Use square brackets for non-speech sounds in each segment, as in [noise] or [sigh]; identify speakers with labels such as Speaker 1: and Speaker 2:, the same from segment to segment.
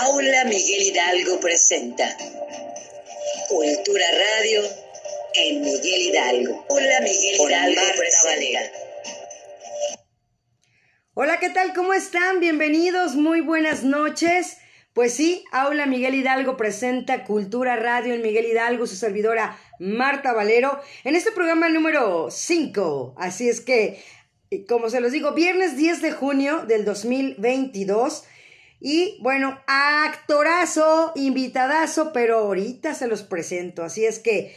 Speaker 1: Aula Miguel Hidalgo presenta Cultura Radio en Miguel Hidalgo. Hola Miguel Hidalgo presenta.
Speaker 2: Hola, ¿qué tal? ¿Cómo están? Bienvenidos, muy buenas noches. Pues sí, Aula Miguel Hidalgo presenta Cultura Radio en Miguel Hidalgo, su servidora Marta Valero, en este programa número 5. Así es que, como se los digo, viernes 10 de junio del 2022. Y bueno, actorazo, invitadazo, pero ahorita se los presento. Así es que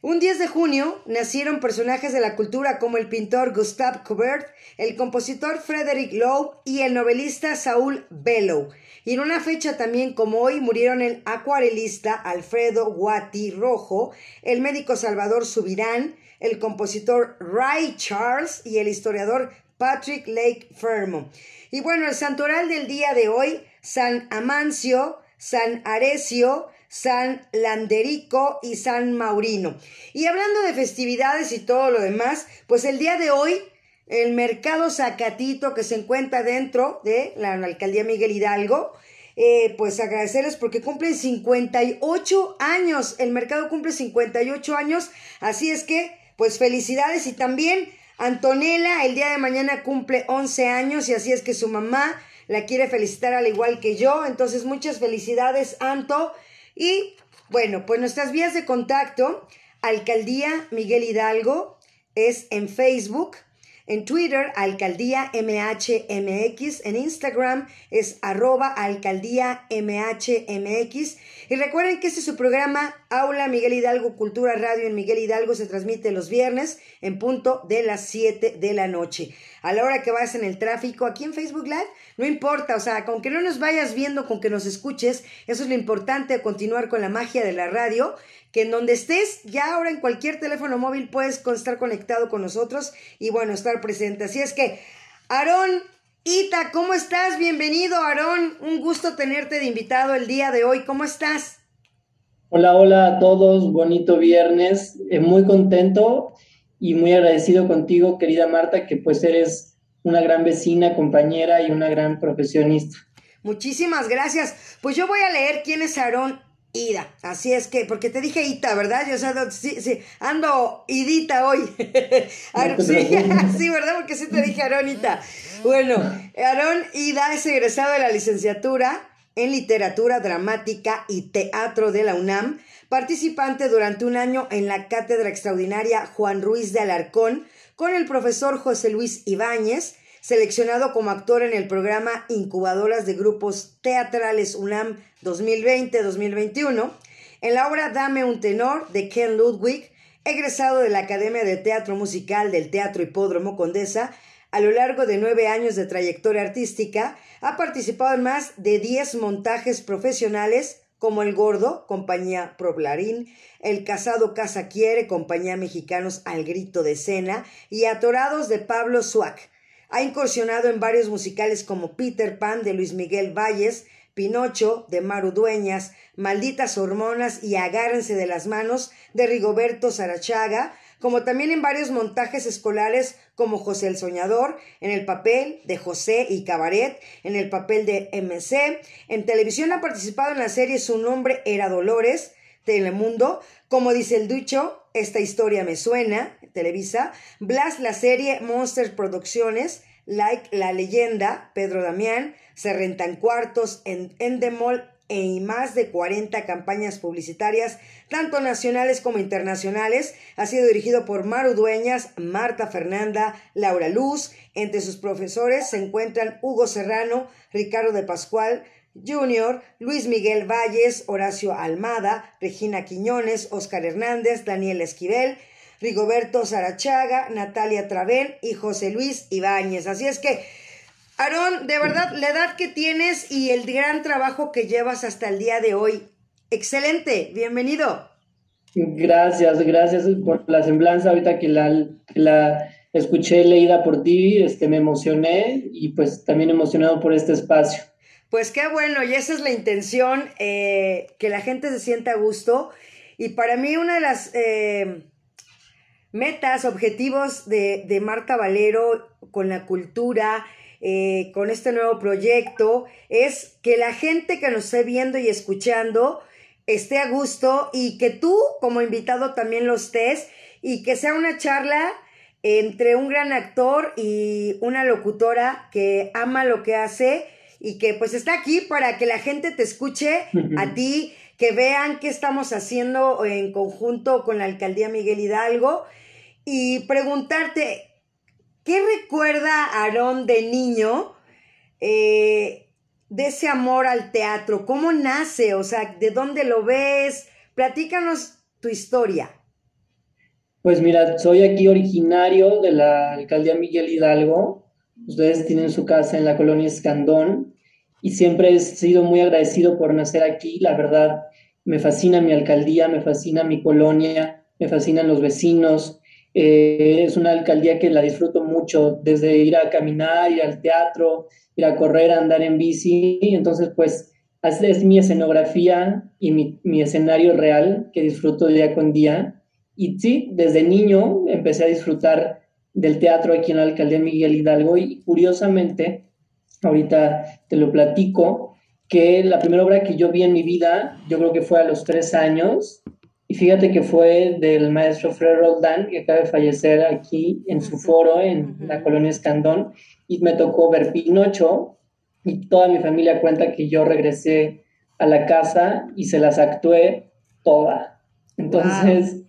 Speaker 2: un 10 de junio nacieron personajes de la cultura como el pintor Gustave Courbet, el compositor Frederick Lowe y el novelista Saúl Bellow. Y en una fecha también como hoy murieron el acuarelista Alfredo Guati Rojo, el médico Salvador Subirán, el compositor Ray Charles y el historiador Patrick Lake Fermo. Y bueno, el santoral del día de hoy, San Amancio, San Arecio, San Landerico y San Maurino. Y hablando de festividades y todo lo demás, pues el día de hoy el mercado Zacatito que se encuentra dentro de la alcaldía Miguel Hidalgo, eh, pues agradecerles porque cumplen 58 años, el mercado cumple 58 años, así es que pues felicidades y también Antonella el día de mañana cumple 11 años y así es que su mamá la quiere felicitar al igual que yo. Entonces, muchas felicidades, Anto. Y bueno, pues nuestras vías de contacto, Alcaldía Miguel Hidalgo, es en Facebook. En Twitter, Alcaldía MHMX. En Instagram es arroba Alcaldía MHMX. Y recuerden que este es su programa Aula Miguel Hidalgo Cultura Radio en Miguel Hidalgo. Se transmite los viernes en punto de las 7 de la noche. A la hora que vayas en el tráfico, aquí en Facebook Live, no importa, o sea, con que no nos vayas viendo, con que nos escuches, eso es lo importante, continuar con la magia de la radio que en donde estés, ya ahora en cualquier teléfono móvil puedes estar conectado con nosotros y bueno, estar presente. Así es que, Aarón, Ita, ¿cómo estás? Bienvenido, Aarón. Un gusto tenerte de invitado el día de hoy. ¿Cómo estás?
Speaker 3: Hola, hola a todos. Bonito viernes. Eh, muy contento y muy agradecido contigo, querida Marta, que pues eres una gran vecina, compañera y una gran profesionista.
Speaker 2: Muchísimas gracias. Pues yo voy a leer quién es Aarón Ida. Así es que, porque te dije Ita, ¿verdad? Yo, o sí, sí, ando Idita hoy. [laughs] [laughs] sí, ¿verdad? Porque sí te dije Aronita. Bueno, Aarón Ida es egresado de la licenciatura en Literatura Dramática y Teatro de la UNAM, participante durante un año en la Cátedra Extraordinaria Juan Ruiz de Alarcón con el profesor José Luis Ibáñez, seleccionado como actor en el programa Incubadoras de Grupos Teatrales UNAM 2020-2021, en la obra Dame un tenor de Ken Ludwig, egresado de la Academia de Teatro Musical del Teatro Hipódromo Condesa, a lo largo de nueve años de trayectoria artística, ha participado en más de diez montajes profesionales como El Gordo, compañía Problarín, El Casado Casa Quiere, compañía Mexicanos al Grito de Cena, y Atorados de Pablo Suac, ha incursionado en varios musicales como Peter Pan de Luis Miguel Valles, Pinocho de Maru Dueñas, Malditas Hormonas y Agárrense de las Manos de Rigoberto Sarachaga, como también en varios montajes escolares como José el Soñador, en el papel de José y Cabaret, en el papel de MC. En televisión ha participado en la serie Su nombre era Dolores, Telemundo, como dice el dicho, esta historia me suena, Televisa, Blas la serie Monsters Producciones, Like La Leyenda, Pedro Damián, se rentan cuartos en Endemol y más de 40 campañas publicitarias, tanto nacionales como internacionales. Ha sido dirigido por Maru Dueñas, Marta Fernanda, Laura Luz. Entre sus profesores se encuentran Hugo Serrano, Ricardo de Pascual, Junior, Luis Miguel Valles, Horacio Almada, Regina Quiñones, Oscar Hernández, Daniel Esquivel, Rigoberto Sarachaga, Natalia Travén y José Luis Ibáñez. Así es que, Aarón, de verdad, la edad que tienes y el gran trabajo que llevas hasta el día de hoy. Excelente, bienvenido.
Speaker 3: Gracias, gracias por la semblanza. Ahorita que la, la escuché leída por ti, este, me emocioné y pues también emocionado por este espacio.
Speaker 2: Pues qué bueno, y esa es la intención, eh, que la gente se sienta a gusto. Y para mí una de las, eh, metas, objetivos de, de Marta Valero con la cultura, eh, con este nuevo proyecto, es que la gente que nos esté viendo y escuchando esté a gusto y que tú como invitado también lo estés y que sea una charla entre un gran actor y una locutora que ama lo que hace y que pues está aquí para que la gente te escuche [laughs] a ti, que vean qué estamos haciendo en conjunto con la alcaldía Miguel Hidalgo y preguntarte, ¿qué recuerda Aarón de niño eh, de ese amor al teatro? ¿Cómo nace? O sea, ¿de dónde lo ves? Platícanos tu historia.
Speaker 3: Pues mira, soy aquí originario de la alcaldía Miguel Hidalgo. Ustedes tienen su casa en la colonia Escandón y siempre he sido muy agradecido por nacer aquí. La verdad, me fascina mi alcaldía, me fascina mi colonia, me fascinan los vecinos. Eh, es una alcaldía que la disfruto mucho, desde ir a caminar, ir al teatro, ir a correr, andar en bici. Entonces, pues, es mi escenografía y mi, mi escenario real que disfruto día con día y sí, desde niño empecé a disfrutar del teatro aquí en la alcaldía Miguel Hidalgo y curiosamente, ahorita te lo platico, que la primera obra que yo vi en mi vida, yo creo que fue a los tres años, y fíjate que fue del maestro Fred Roldán, que acaba de fallecer aquí en su foro en la colonia Escandón, y me tocó ver Pinocho, y toda mi familia cuenta que yo regresé a la casa y se las actué toda. Entonces,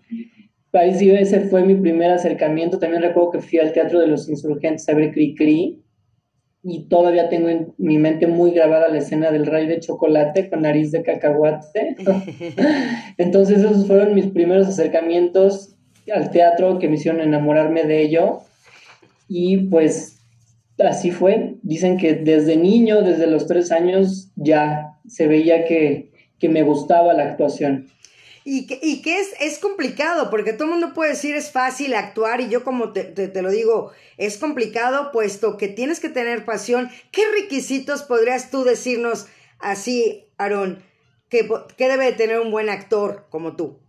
Speaker 3: Ahí sí, ese fue mi primer acercamiento. También recuerdo que fui al Teatro de los Insurgentes a ver Cri Cri y todavía tengo en mi mente muy grabada la escena del rey de chocolate con nariz de cacahuate. [laughs] Entonces esos fueron mis primeros acercamientos al teatro que me hicieron enamorarme de ello. Y pues así fue. Dicen que desde niño, desde los tres años, ya se veía que, que me gustaba la actuación.
Speaker 2: Y que, es, es complicado, porque todo el mundo puede decir es fácil actuar, y yo como te, te, lo digo, es complicado, puesto que tienes que tener pasión. ¿Qué requisitos podrías tú decirnos así, Aarón, que, que debe de tener un buen actor como tú?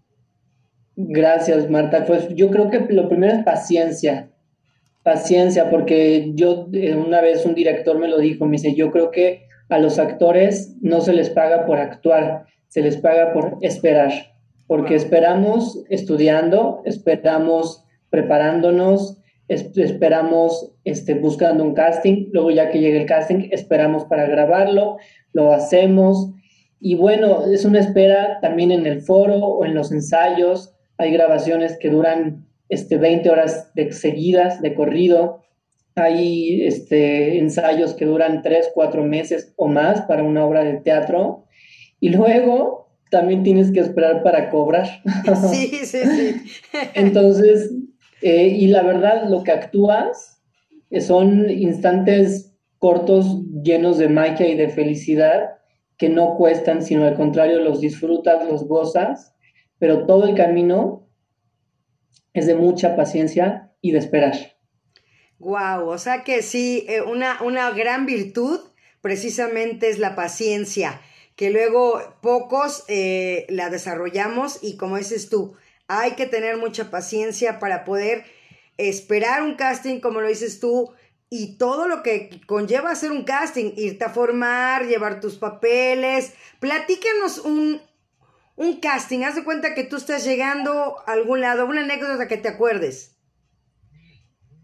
Speaker 3: Gracias, Marta. Pues yo creo que lo primero es paciencia. Paciencia, porque yo eh, una vez un director me lo dijo, me dice, yo creo que a los actores no se les paga por actuar, se les paga por esperar porque esperamos estudiando, esperamos preparándonos, esperamos este, buscando un casting, luego ya que llegue el casting, esperamos para grabarlo, lo hacemos. Y bueno, es una espera también en el foro o en los ensayos. Hay grabaciones que duran este, 20 horas de, seguidas, de corrido. Hay este, ensayos que duran 3, 4 meses o más para una obra de teatro. Y luego también tienes que esperar para cobrar. [laughs]
Speaker 2: Sí, sí, sí.
Speaker 3: Entonces, eh, y la verdad, lo que actúas eh, son instantes cortos llenos de magia y de felicidad que no cuestan, sino al contrario, los disfrutas, los gozas, pero todo el camino es de mucha paciencia y de esperar.
Speaker 2: Wow, o sea que sí, eh, una, una gran virtud precisamente es la paciencia que luego pocos eh, la desarrollamos y como dices tú, hay que tener mucha paciencia para poder esperar un casting, como lo dices tú, y todo lo que conlleva hacer un casting, irte a formar, llevar tus papeles. Platícanos un, un casting, haz de cuenta que tú estás llegando a algún lado, una anécdota que te acuerdes.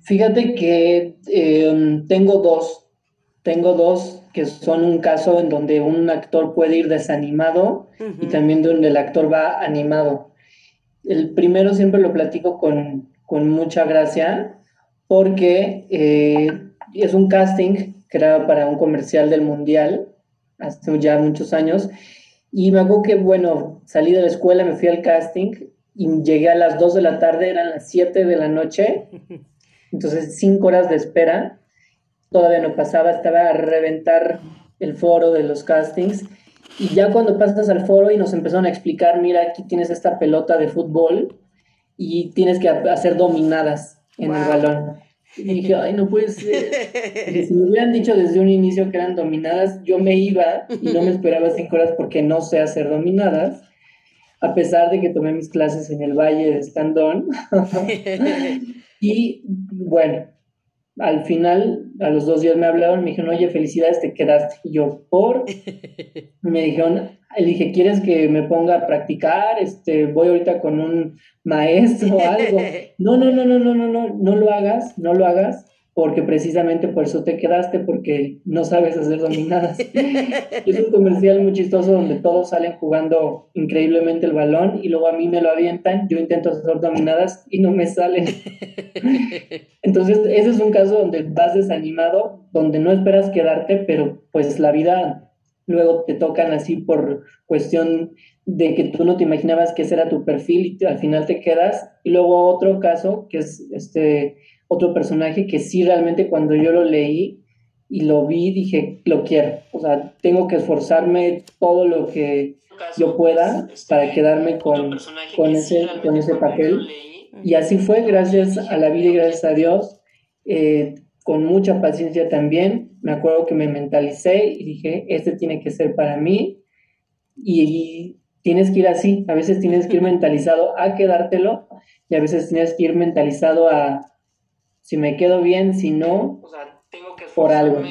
Speaker 3: Fíjate que eh, tengo dos, tengo dos que son un caso en donde un actor puede ir desanimado y también donde el actor va animado. El primero siempre lo platico con, mucha gracia porque eh, es un casting creado para un comercial del Mundial hace ya muchos años y me acuerdo que, bueno, salí de la escuela, me fui al casting y llegué a las 2 de la tarde, eran las 7 de la noche, [laughs] entonces 5 horas de espera todavía no pasaba, estaba a reventar el foro de los castings. Y ya cuando pasas al foro y nos empezaron a explicar, mira, aquí tienes esta pelota de fútbol y tienes que hacer dominadas en el balón. [laughs] Y dije, ay, no puede ser. si me hubieran dicho desde un inicio que eran dominadas, yo me iba y no me esperaba cinco horas porque no sé hacer dominadas. a pesar de que tomé mis clases en el Valle de Escandón. [laughs] y bueno, al final, a los dos días me hablaron, me dijeron, oye, felicidades, te quedaste. Y yo, ¿por? [laughs] Me dijeron, le dije, ¿quieres que me ponga a practicar? Este, voy ahorita con un maestro o algo. No, [laughs] no, no, no, no, no, no, no lo hagas, no lo hagas porque precisamente por eso te quedaste, porque no sabes hacer [laughs] dominadas. [laughs] es un comercial muy chistoso donde todos salen jugando increíblemente el balón y luego a mí me lo avientan, yo intento hacer dominadas y no me salen. [laughs] Entonces, ese es un caso donde vas desanimado, donde no esperas quedarte, pero pues la vida luego te tocan así por cuestión de que tú no te imaginabas que ese era tu perfil y al final te quedas. Y luego otro caso, que es este otro personaje que sí realmente cuando yo lo leí y lo vi dije, lo quiero. O sea, tengo que esforzarme todo lo que yo pueda para quedarme con, con, ese, con ese papel. Y así fue, gracias a la vida y gracias a Dios, eh, con mucha paciencia también. Me acuerdo que me mentalicé y dije, este tiene que ser para mí. Y, tienes que ir así, a veces tienes que ir [laughs] mentalizado a quedártelo y a veces tienes que ir mentalizado a, si me quedo bien, si no, o sea, tengo que por algo.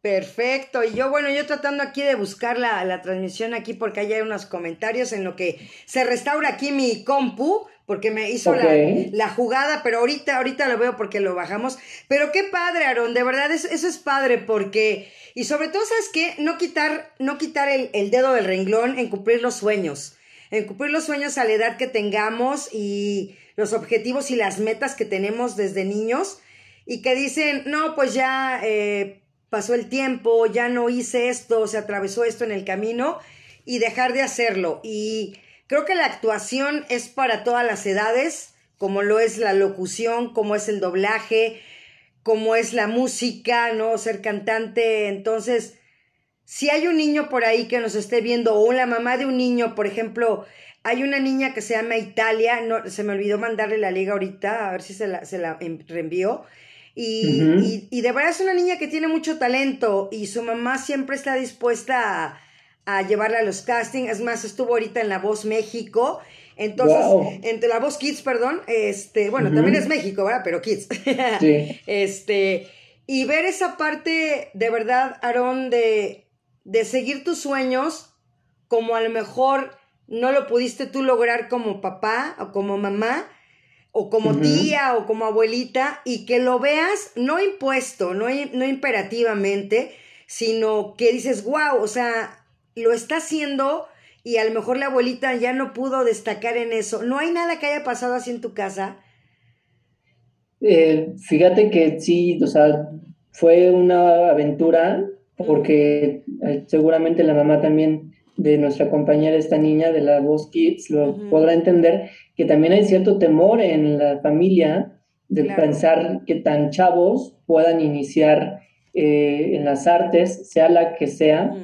Speaker 2: Perfecto, y yo bueno, yo tratando aquí de buscar la, la transmisión aquí porque hay unos comentarios en lo que se restaura aquí mi compu, porque me hizo la, la, jugada, pero ahorita, ahorita lo veo porque lo bajamos. Pero qué padre, Aaron, de verdad, eso, eso es padre porque, y sobre todo, ¿sabes qué? No quitar, no quitar el, el dedo del renglón en cumplir los sueños, en cumplir los sueños a la edad que tengamos y los objetivos y las metas que tenemos desde niños y que dicen, no, pues ya eh, pasó el tiempo, ya no hice esto, se atravesó esto en el camino y dejar de hacerlo. Y creo que la actuación es para todas las edades, como lo es la locución, como es el doblaje, como es la música, ¿no? Ser cantante. Entonces, si hay un niño por ahí que nos esté viendo o la mamá de un niño, por ejemplo, hay una niña que se llama Italia, no, se me olvidó mandarle la liga ahorita, a ver si se la, se la reenvió. Y, y, de verdad es una niña que tiene mucho talento y su mamá siempre está dispuesta a, llevarla a los castings. Es más, estuvo ahorita en La Voz México. Entonces, entre La Voz Kids, perdón, este, bueno, también es México, ¿verdad? Pero Kids. [laughs] Sí. este, y ver esa parte de verdad, Aarón, de, de seguir tus sueños, como a lo mejor no lo pudiste tú lograr como papá o como mamá o como tía o como abuelita y que lo veas no impuesto, no, no imperativamente, sino que dices, wow, o sea, lo está haciendo y a lo mejor la abuelita ya no pudo destacar en eso. ¿No hay nada que haya pasado así en tu casa?
Speaker 3: Eh, fíjate que sí, o sea, fue una aventura porque eh, seguramente la mamá también de nuestra compañera, esta niña de la Voz Kids, lo podrá entender, que también hay cierto temor en la familia de pensar que tan chavos puedan iniciar eh, en las artes, sea la que sea.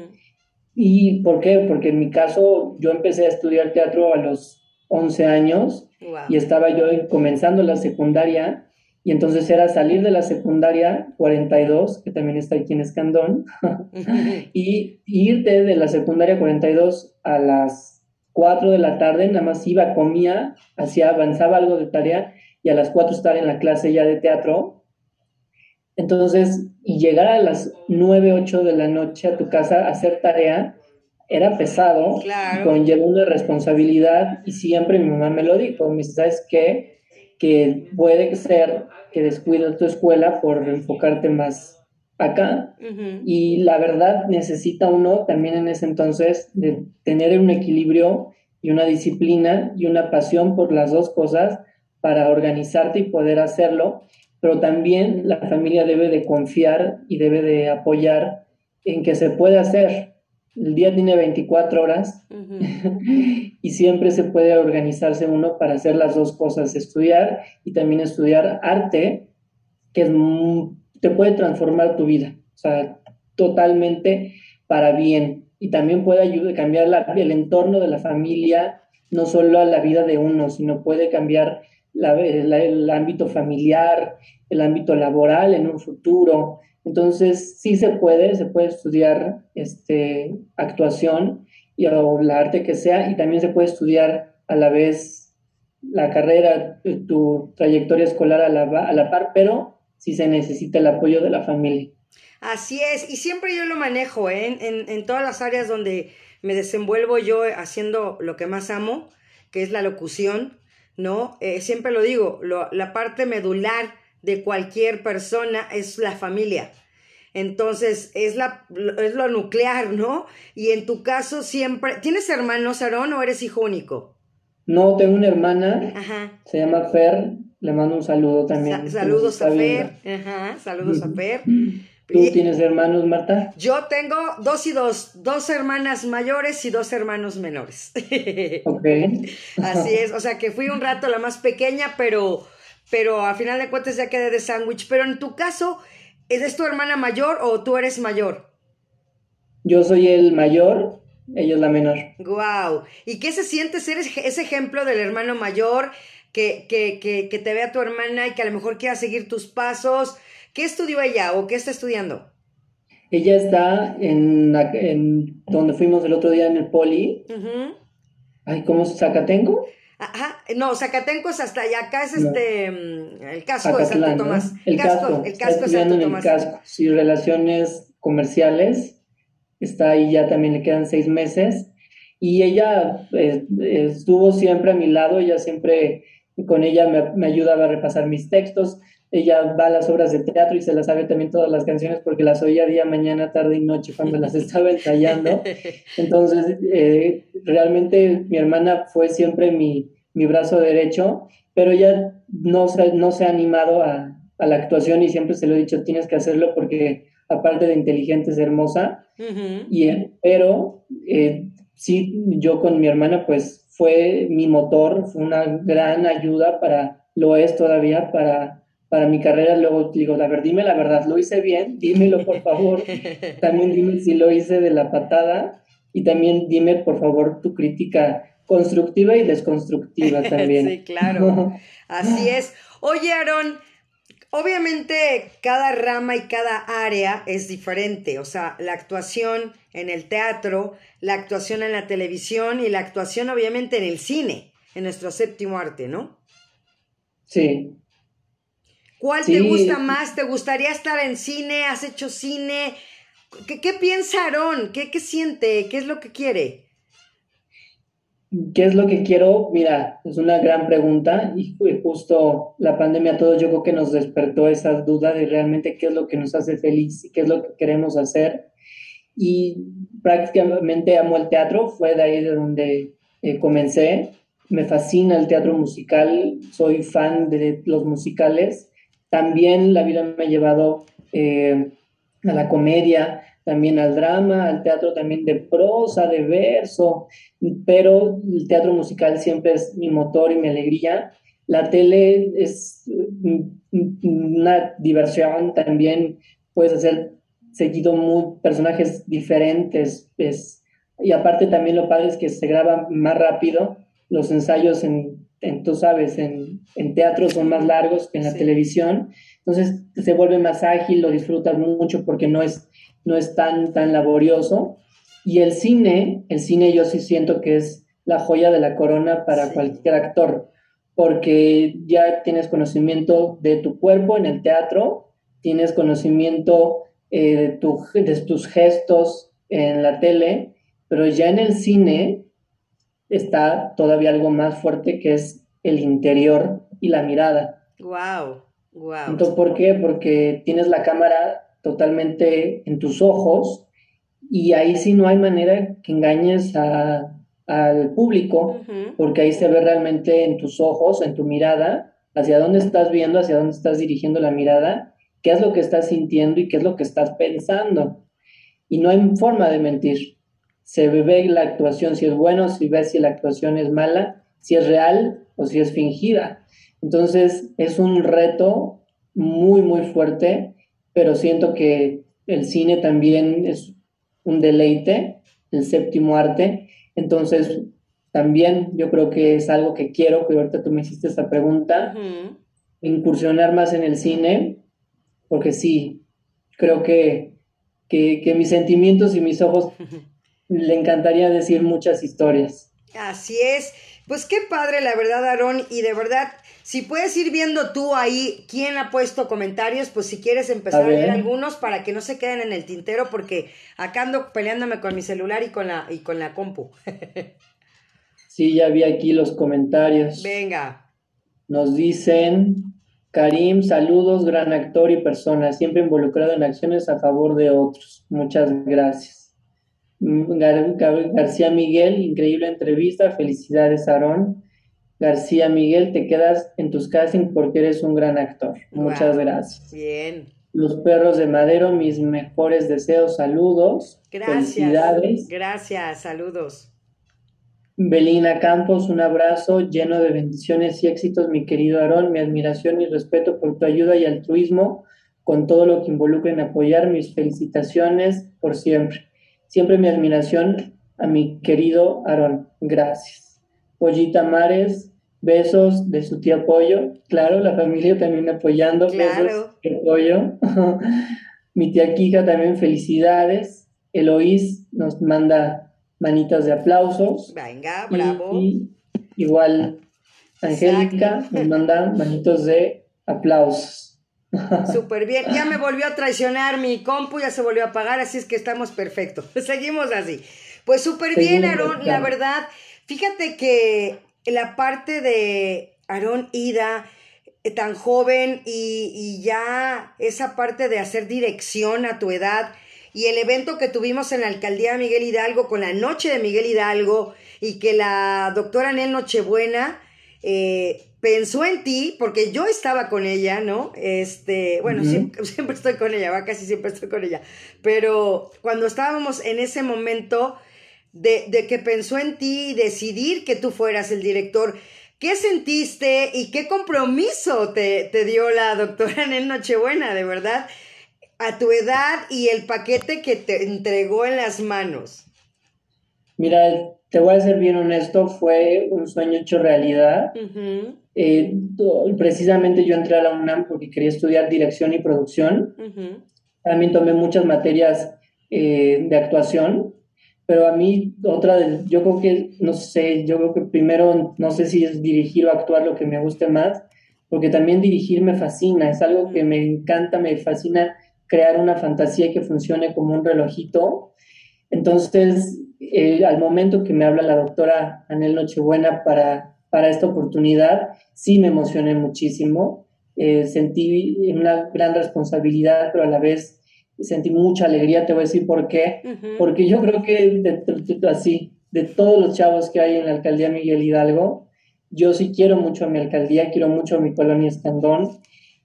Speaker 3: ¿Y por qué? Porque en mi caso yo empecé a estudiar teatro a los 11 años y estaba yo comenzando la secundaria y entonces era salir de la secundaria 42, que también está aquí en Escandón, [laughs] y irte de la secundaria 42 a las 4 de la tarde, nada más iba, comía, hacía, avanzaba algo de tarea, y a las 4 estar en la clase ya de teatro. Entonces, y llegar a las 9, 8 de la noche a tu casa a hacer tarea, era pesado, claro. conlleva una responsabilidad, y siempre mi mamá me lo dijo, me dice, ¿sabes qué? Que puede ser que descuides tu escuela por enfocarte más acá. Y la verdad necesita uno también en ese entonces de tener un equilibrio y una disciplina y una pasión por las dos cosas para organizarte y poder hacerlo, pero también la familia debe de confiar y debe de apoyar en que se puede hacer el día tiene 24 horas [laughs] y siempre se puede organizarse uno para hacer las dos cosas, estudiar y también estudiar arte, que te puede transformar tu vida, o sea, totalmente para bien y también puede ayudar a cambiar el entorno de la familia, no solo a la vida de uno, sino puede cambiar el ámbito familiar, el ámbito laboral en un futuro. Entonces, sí se puede, se puede estudiar este, actuación y, o la arte que sea, y también se puede estudiar a la vez la carrera, eh, tu trayectoria escolar a la, a la par, pero si se necesita el apoyo de la familia.
Speaker 2: Así es, y siempre yo lo manejo ¿eh? en, en, todas las áreas donde me desenvuelvo yo haciendo lo que más amo, que es la locución, ¿no? Eh, siempre lo digo, la parte medular de cualquier persona es la familia. Entonces, es, la, es lo nuclear, ¿no? Y en tu caso siempre... ¿Tienes hermanos, Aarón, o eres hijo único?
Speaker 3: No, tengo una hermana, Ajá. se llama Fer, le mando un saludo también.
Speaker 2: saludos a Fer, Ajá, saludos a Fer. [laughs]
Speaker 3: ¿Tú tienes hermanos, Marta?
Speaker 2: Yo tengo dos y dos, dos hermanas mayores y dos hermanos menores. [laughs]
Speaker 3: Ok.
Speaker 2: Así es, o sea que fui un rato la más pequeña, pero, pero a final de cuentas ya quedé de sándwich. Pero en tu caso, ¿es tu hermana mayor o tú eres mayor?
Speaker 3: Yo soy el mayor, ella es la menor.
Speaker 2: Wow. ¿Y qué se siente ser ese ejemplo del hermano mayor que, que, que, que te vea tu hermana y que a lo mejor quiera seguir tus pasos? ¿Qué estudió ella o qué está estudiando?
Speaker 3: Ella está en, en donde fuimos el otro día en el poli. Ay, ¿cómo? ¿Zacatenco?
Speaker 2: Ajá, no, Zacatenco es hasta allá, acá es este, mm, el casco de Santo Tomás.
Speaker 3: El, casco, el casco de Santo Tomás. El casco, sí, relaciones comerciales, está ahí ya también le quedan seis meses. Y ella eh, estuvo siempre a mi lado, ella siempre, con ella me, me ayudaba a repasar mis textos ella va a las obras de teatro y se las sabe también todas las canciones porque las oía día, mañana, tarde y noche cuando las estaba ensayando. [laughs] Entonces, eh, realmente mi hermana fue siempre mi, mi, brazo derecho, pero ella no se, no se ha animado a, a, la actuación y siempre se lo he dicho, tienes que hacerlo porque aparte de inteligente es hermosa. y, pero eh, sí, yo con mi hermana pues fue mi motor, fue una gran ayuda para, lo es todavía, para para mi carrera, luego digo, a ver, dime la verdad, ¿lo hice bien? Dímelo, por favor. [laughs] También dime si lo hice de la patada y también dime, por favor, tu crítica constructiva y desconstructiva [laughs] también.
Speaker 2: sí, claro. [laughs] Así es. Oye, Aaron, obviamente cada rama y cada área es diferente, o sea, la actuación en el teatro, la actuación en la televisión y la actuación obviamente en el cine, en nuestro séptimo arte, ¿no?
Speaker 3: Sí,
Speaker 2: ¿Cuál te gusta más? ¿Te gustaría estar en cine? ¿Has hecho cine? ¿Qué, qué piensa Aarón? ¿Qué, ¿Qué siente? ¿Qué es lo que quiere?
Speaker 3: ¿Qué es lo que quiero? Mira, es una gran pregunta y justo la pandemia a todos yo creo que nos despertó esas dudas de realmente qué es lo que nos hace feliz y qué es lo que queremos hacer. Y prácticamente amo el teatro, fue de ahí de donde eh, comencé. Me fascina el teatro musical, soy fan de los musicales también la vida me ha llevado eh, a la comedia, también al drama, al teatro también de prosa, de verso, pero el teatro musical siempre es mi motor y mi alegría. La tele es una diversión también, puedes hacer seguido muy, personajes diferentes, y aparte también lo padre es que se graba más rápido, los ensayos en tú sabes, en, en, teatro son más largos que en la televisión, entonces se vuelve más ágil, lo disfrutas mucho porque no es, no es tan, tan laborioso. Y el cine, el cine yo sí siento que es la joya de la corona para cualquier actor, porque ya tienes conocimiento de tu cuerpo en el teatro, tienes conocimiento eh, de, tu, de tus gestos en la tele, pero ya en el cine está todavía algo más fuerte que es el interior y la mirada.
Speaker 2: Wow, wow.
Speaker 3: Entonces, ¿por qué? Porque tienes la cámara totalmente en tus ojos y ahí sí no hay manera que engañes al público, porque ahí se ve realmente en tus ojos, en tu mirada, hacia dónde estás viendo, hacia dónde estás dirigiendo la mirada, qué es lo que estás sintiendo y qué es lo que estás pensando. Y no hay forma de mentir se ve la actuación, si es bueno, si ves si la actuación es mala, si es real o si es fingida. Entonces es un reto muy, muy fuerte, pero siento que el cine también es un deleite, el séptimo arte. Entonces también yo creo que es algo que quiero, que ahorita tú me hiciste esta pregunta, incursionar más en el cine, porque sí, creo que, que, que mis sentimientos y mis ojos [laughs] le encantaría decir muchas historias.
Speaker 2: Así es. Pues qué padre, la verdad, Aarón, y de verdad, si puedes ir viendo tú ahí quién ha puesto comentarios, pues si quieres empezar a, leer algunos para que no se queden en el tintero, porque acá ando peleándome con mi celular y con la, y con la compu. [laughs]
Speaker 3: sí, ya vi aquí los comentarios.
Speaker 2: Venga.
Speaker 3: Nos dicen, Karim, saludos, gran actor y persona, siempre involucrado en acciones a favor de otros. Muchas gracias. García Miguel, increíble entrevista, felicidades Aarón. García Miguel, te quedas en tus castings porque eres un gran actor. Muchas gracias.
Speaker 2: Bien.
Speaker 3: Los perros de Madero, mis mejores deseos, saludos.
Speaker 2: Gracias. Felicidades. Gracias, saludos.
Speaker 3: Belina Campos, un abrazo lleno de bendiciones y éxitos, mi querido Aarón. Mi admiración y respeto por tu ayuda y altruismo con todo lo que involucra en apoyar. Mis felicitaciones por siempre. Siempre mi admiración a mi querido Aarón. Gracias. Pollita Mares, besos de su tía Pollo. Claro, la familia también apoyando. Besos de Pollo. [laughs] mi tía Kika también felicidades. Eloís nos manda manitas de aplausos.
Speaker 2: Venga, bravo.
Speaker 3: Y, igual Angélica nos manda manitos de aplausos.
Speaker 2: Súper bien. Ya me volvió a traicionar mi compu, ya se volvió a apagar, así es que estamos perfectos. [laughs] Seguimos así. Pues súper bien, Aarón, la verdad. Fíjate que la parte de Aarón Ida, eh, tan joven y, y ya esa parte de hacer dirección a tu edad y el evento que tuvimos en la alcaldía de Miguel Hidalgo con la noche de Miguel Hidalgo y que la doctora Nel Nochebuena eh, pensó en ti, porque yo estaba con ella, ¿no? Este, bueno, siempre, [laughs] siempre, estoy con ella, va, casi siempre estoy con ella, pero cuando estábamos en ese momento de, de que pensó en ti y decidir que tú fueras el director, ¿qué sentiste y qué compromiso te, te dio la doctora [laughs] en Nochebuena, de verdad? a tu edad y el paquete que te entregó en las manos.
Speaker 3: Mira, te voy a ser bien honesto, fue un sueño hecho realidad. Eh, precisamente yo entré a la UNAM porque quería estudiar dirección y producción. También tomé muchas materias eh, de actuación, pero a mí otra de, yo creo que, no sé, yo creo que primero, no sé si es dirigir o actuar lo que me guste más, porque también dirigir me fascina, es algo que me encanta, me fascina crear una fantasía que funcione como un relojito. Entonces, eh, al momento que me habla la doctora Anel Nochebuena para, para esta oportunidad, sí me emocioné muchísimo. Eh, sentí una gran responsabilidad, pero a la vez sentí mucha alegría. Te voy a decir por qué. Porque yo creo que de, así, de todos los chavos que hay en la alcaldía Miguel Hidalgo, yo sí quiero mucho a mi alcaldía, quiero mucho a mi colonia Escandón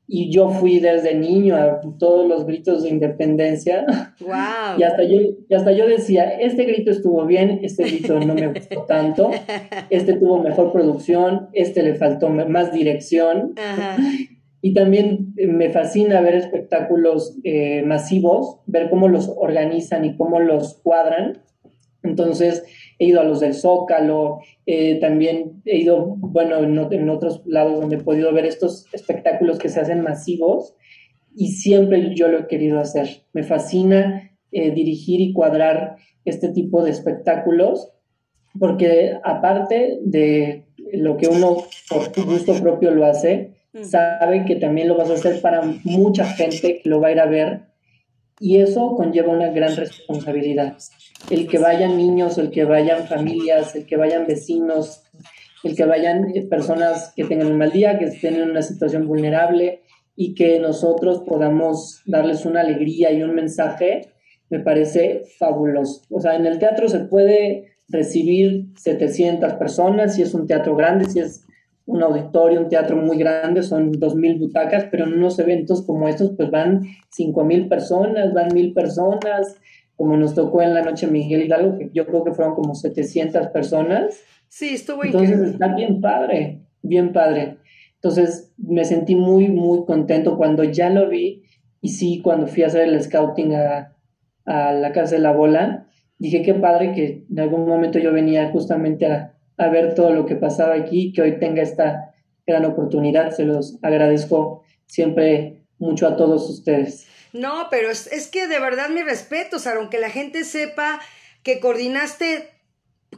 Speaker 3: y yo fui desde niño a todos los gritos de independencia.
Speaker 2: Wow.
Speaker 3: Y hasta yo, y hasta yo decía, este grito estuvo bien, este grito no me gustó tanto, [laughs] este tuvo mejor producción, este le faltó más dirección. Y también eh, me fascina ver espectáculos eh, masivos, ver cómo los organizan y cómo los cuadran. Entonces, he ido a los del Zócalo, eh, también he ido, bueno, en, otros lados donde he podido ver estos espectáculos que se hacen masivos y siempre yo lo he querido hacer. Me fascina eh, dirigir y cuadrar este tipo de espectáculos porque aparte de lo que uno por tu gusto propio lo hace, mm. sabe que también lo vas a hacer para mucha gente que lo va a ir a ver y eso conlleva una gran responsabilidad. El que vayan niños, el que vayan familias, el que vayan vecinos, el que vayan eh, personas que tengan un mal día, que estén en una situación vulnerable y que nosotros podamos darles una alegría y un mensaje, me parece fabuloso. O sea, en el teatro se puede recibir 700 personas, si es un teatro grande, si es un auditorio, un teatro muy grande, son 2.000 butacas, pero en unos eventos como estos pues van 5.000 personas, van 1.000 personas, como nos tocó en la noche Miguel Hidalgo, que yo creo que fueron como 700 personas.
Speaker 2: Sí, estuvo
Speaker 3: Entonces está bien padre, bien padre. Entonces me sentí muy, muy contento cuando ya lo vi y sí, cuando fui a hacer el scouting a, a la Casa de la Bola, dije qué padre que en algún momento yo venía justamente a a ver todo lo que pasaba aquí, que hoy tenga esta gran oportunidad. Se los agradezco siempre mucho a todos ustedes.
Speaker 2: No, pero es, que de verdad mi respeto, o aunque la gente sepa que coordinaste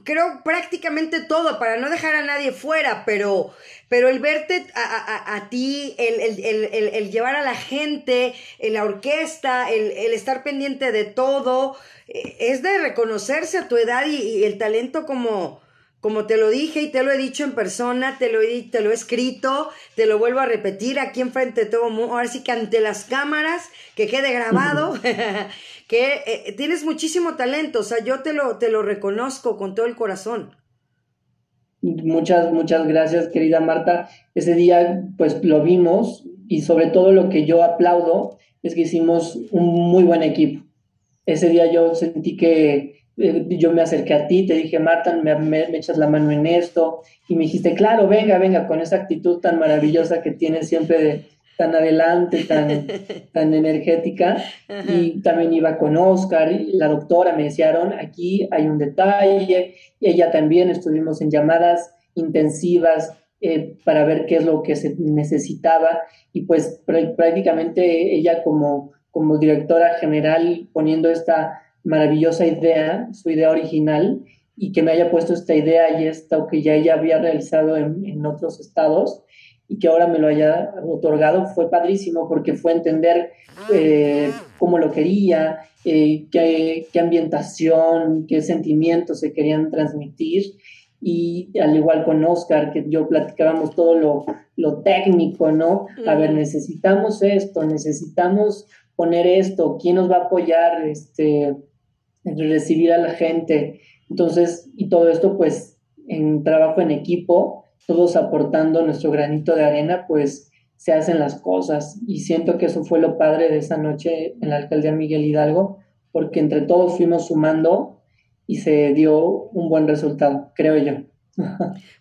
Speaker 2: creo prácticamente todo para no dejar a nadie fuera, pero, pero el verte a, a, ti, el, el, el, el, llevar a la gente, la orquesta, el, estar pendiente de todo, eh, es de reconocerse a tu edad y, el talento como, como te lo dije y te lo he dicho en persona, te lo he, te lo he escrito, te lo vuelvo a repetir aquí enfrente de todo, ahora sí que ante las cámaras, que quede grabado, [laughs] que eh, tienes muchísimo talento, o sea, yo te lo, te lo reconozco con todo el corazón.
Speaker 3: Muchas, muchas gracias, querida Marta. Ese día, pues lo vimos y sobre todo lo que yo aplaudo es que hicimos un muy buen equipo. Ese día yo sentí que yo me acerqué a ti, te dije, Marta, me, me, echas la mano en esto, y me dijiste, claro, venga, venga, con esa actitud tan maravillosa que tienes siempre de, tan adelante, tan, [laughs] tan energética. Y también iba con Oscar, y la doctora me decía, aquí hay un detalle. Y ella también estuvimos en llamadas intensivas eh, para ver qué es lo que se necesitaba. Y pues prácticamente ella como, como directora general poniendo esta maravillosa idea, su idea original, y que me haya puesto esta idea y esta que ya ella había realizado en, en otros estados, y que ahora me lo haya otorgado fue padrísimo porque fue entender eh, cómo lo quería, eh, qué, qué, ambientación, qué sentimientos se querían transmitir. Y al igual con Oscar, que yo platicábamos todo lo, lo técnico, ¿no? A ver, necesitamos esto, necesitamos poner esto, ¿quién nos va a apoyar? Este, recibir a la gente. Entonces, y todo esto pues en trabajo en equipo, todos aportando nuestro granito de arena, pues se hacen las cosas. Y siento que eso fue lo padre de esa noche en la alcaldía Miguel Hidalgo, porque entre todos fuimos sumando y se dio un buen resultado, creo yo. [laughs]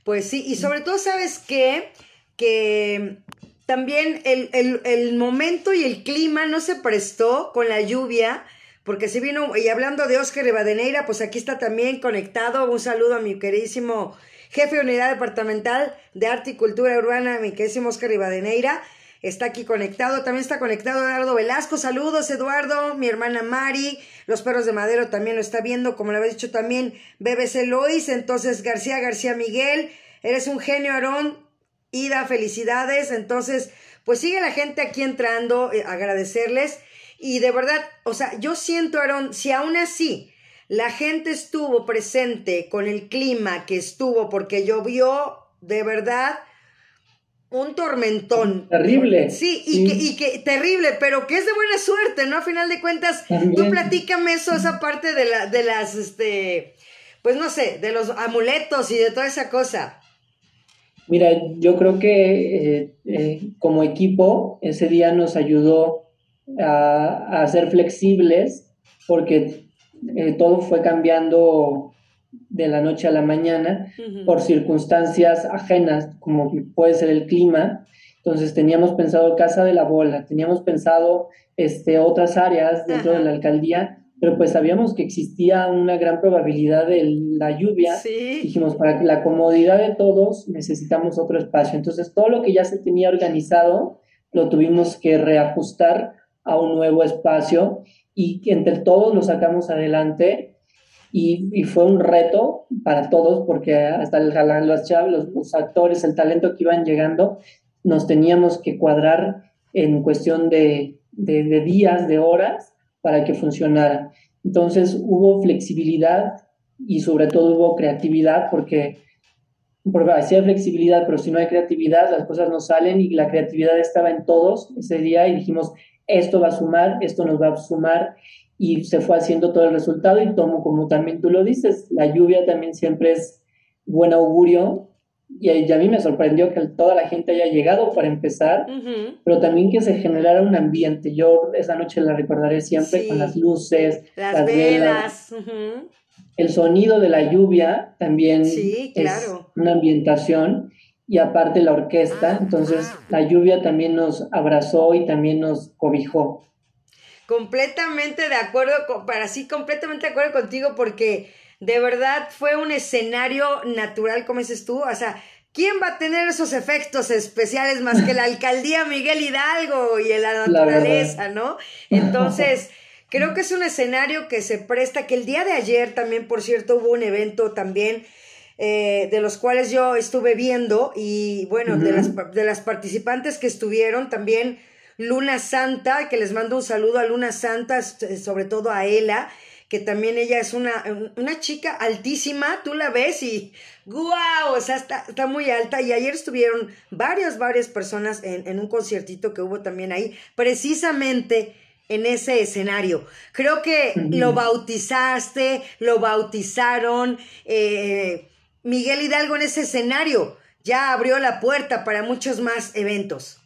Speaker 2: Pues sí, y sobre todo, ¿sabes qué? Que también el, el, momento y el clima no se prestó con la lluvia, porque se vino, y hablando de Oscar Rivadeneira, pues aquí está también conectado, un saludo a mi queridísimo jefe de unidad departamental de arte y cultura urbana, mi queridísimo Oscar Rivadeneira. Está aquí conectado, también está conectado Eduardo Velasco. Saludos, Eduardo, mi hermana Mari, los perros de madero también lo está viendo, como le había dicho también BBC Lois. Entonces, García García Miguel, eres un genio, Aarón. Ida, felicidades. Entonces, pues sigue la gente aquí entrando, eh, agradecerles. Y de verdad, o sea, yo siento, Aarón, si aún así la gente estuvo presente con el clima que estuvo porque llovió de verdad un tormentón.
Speaker 3: Terrible.
Speaker 2: Sí, y, Que, y que terrible, pero que es de buena suerte, ¿no? A final de cuentas, tú platícame eso, esa parte de, la, de las, este, pues no sé, de los amuletos y de toda esa cosa.
Speaker 3: Mira, yo creo que eh, eh, como equipo ese día nos ayudó a, a ser flexibles porque eh, todo fue cambiando de la noche a la mañana por circunstancias ajenas, como puede ser el clima. Entonces teníamos pensado Casa de la Bola, teníamos pensado este, otras áreas dentro de la alcaldía, pero pues sabíamos que existía una gran probabilidad de la lluvia. Dijimos, para la comodidad de todos necesitamos otro espacio. Entonces todo lo que ya se tenía organizado lo tuvimos que reajustar a un nuevo espacio y entre todos lo sacamos adelante y, fue un reto para todos porque hasta el, los, los, los actores, el talento que iban llegando, nos teníamos que cuadrar en cuestión de, de, días, de horas, para que funcionara. Entonces hubo flexibilidad y sobre todo hubo creatividad porque, porque hay flexibilidad, pero si no hay creatividad, las cosas no salen y la creatividad estaba en todos ese día y dijimos, esto va a sumar, esto nos va a sumar y se fue haciendo todo el resultado y tomo como también tú lo dices, la lluvia también siempre es buen augurio y, a mí me sorprendió que toda la gente haya llegado para empezar, pero también que se generara un ambiente. Yo esa noche la recordaré siempre con las luces, las, velas. El sonido de la lluvia también
Speaker 2: sí,
Speaker 3: es una ambientación y aparte la orquesta, ah, entonces la lluvia también nos abrazó y también nos cobijó.
Speaker 2: Completamente de acuerdo, para sí, completamente de acuerdo contigo porque de verdad fue un escenario natural, como dices tú, o sea, ¿quién va a tener esos efectos especiales más que la [laughs] alcaldía Miguel Hidalgo y la naturaleza, ¿no? Entonces... [laughs] Creo que es un escenario que se presta, que el día de ayer también, por cierto, hubo un evento también eh, de los cuales yo estuve viendo y bueno, de, las, de las participantes que estuvieron también Luna Santa, que les mando un saludo a Luna Santa, sobre todo a Ela, que también ella es una, una chica altísima, tú la ves y ¡guau! O sea, está, está muy alta. Y ayer estuvieron varias, varias personas en, en un conciertito que hubo también ahí, precisamente en ese escenario. Creo que lo bautizaste, lo bautizaron. Eh, Miguel Hidalgo en ese escenario ya abrió la puerta para muchos más eventos.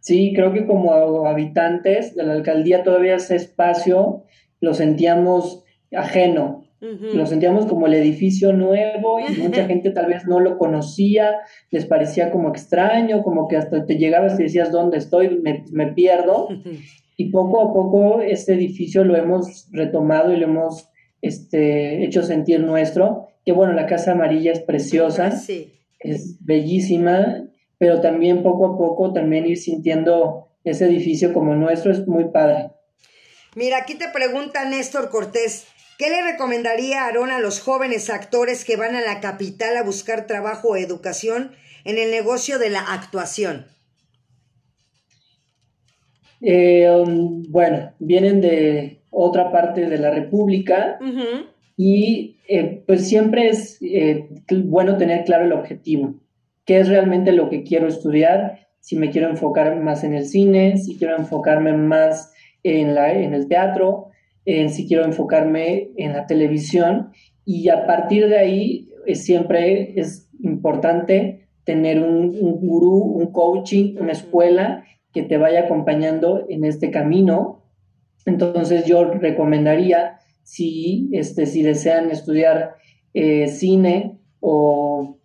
Speaker 3: Sí, creo que como habitantes de la alcaldía todavía ese espacio lo sentíamos ajeno, lo sentíamos como el edificio nuevo y [laughs] mucha gente tal vez no lo conocía, les parecía como extraño, como que hasta te llegabas y decías, ¿dónde estoy? Me, me pierdo. [laughs] Y poco a poco este edificio lo hemos retomado y lo hemos este, hecho sentir nuestro. Que bueno, la Casa Amarilla es preciosa, [laughs] es bellísima, pero también poco a poco también ir sintiendo ese edificio como nuestro es muy padre.
Speaker 2: Mira, aquí te pregunta Néstor Cortés, ¿qué le recomendaría Aarón a los jóvenes actores que van a la capital a buscar trabajo o educación en el negocio de la actuación?
Speaker 3: Eh, um, bueno, vienen de otra parte de la República y eh, pues siempre es eh, bueno tener claro el objetivo, qué es realmente lo que quiero estudiar, si me quiero enfocar más en el cine, si quiero enfocarme más en, la, en el teatro, si quiero enfocarme en la televisión. Y a partir de ahí siempre es importante tener un, un gurú, un coaching, una escuela que te vaya acompañando en este camino. Entonces yo recomendaría, si, este, si desean estudiar eh, cine o,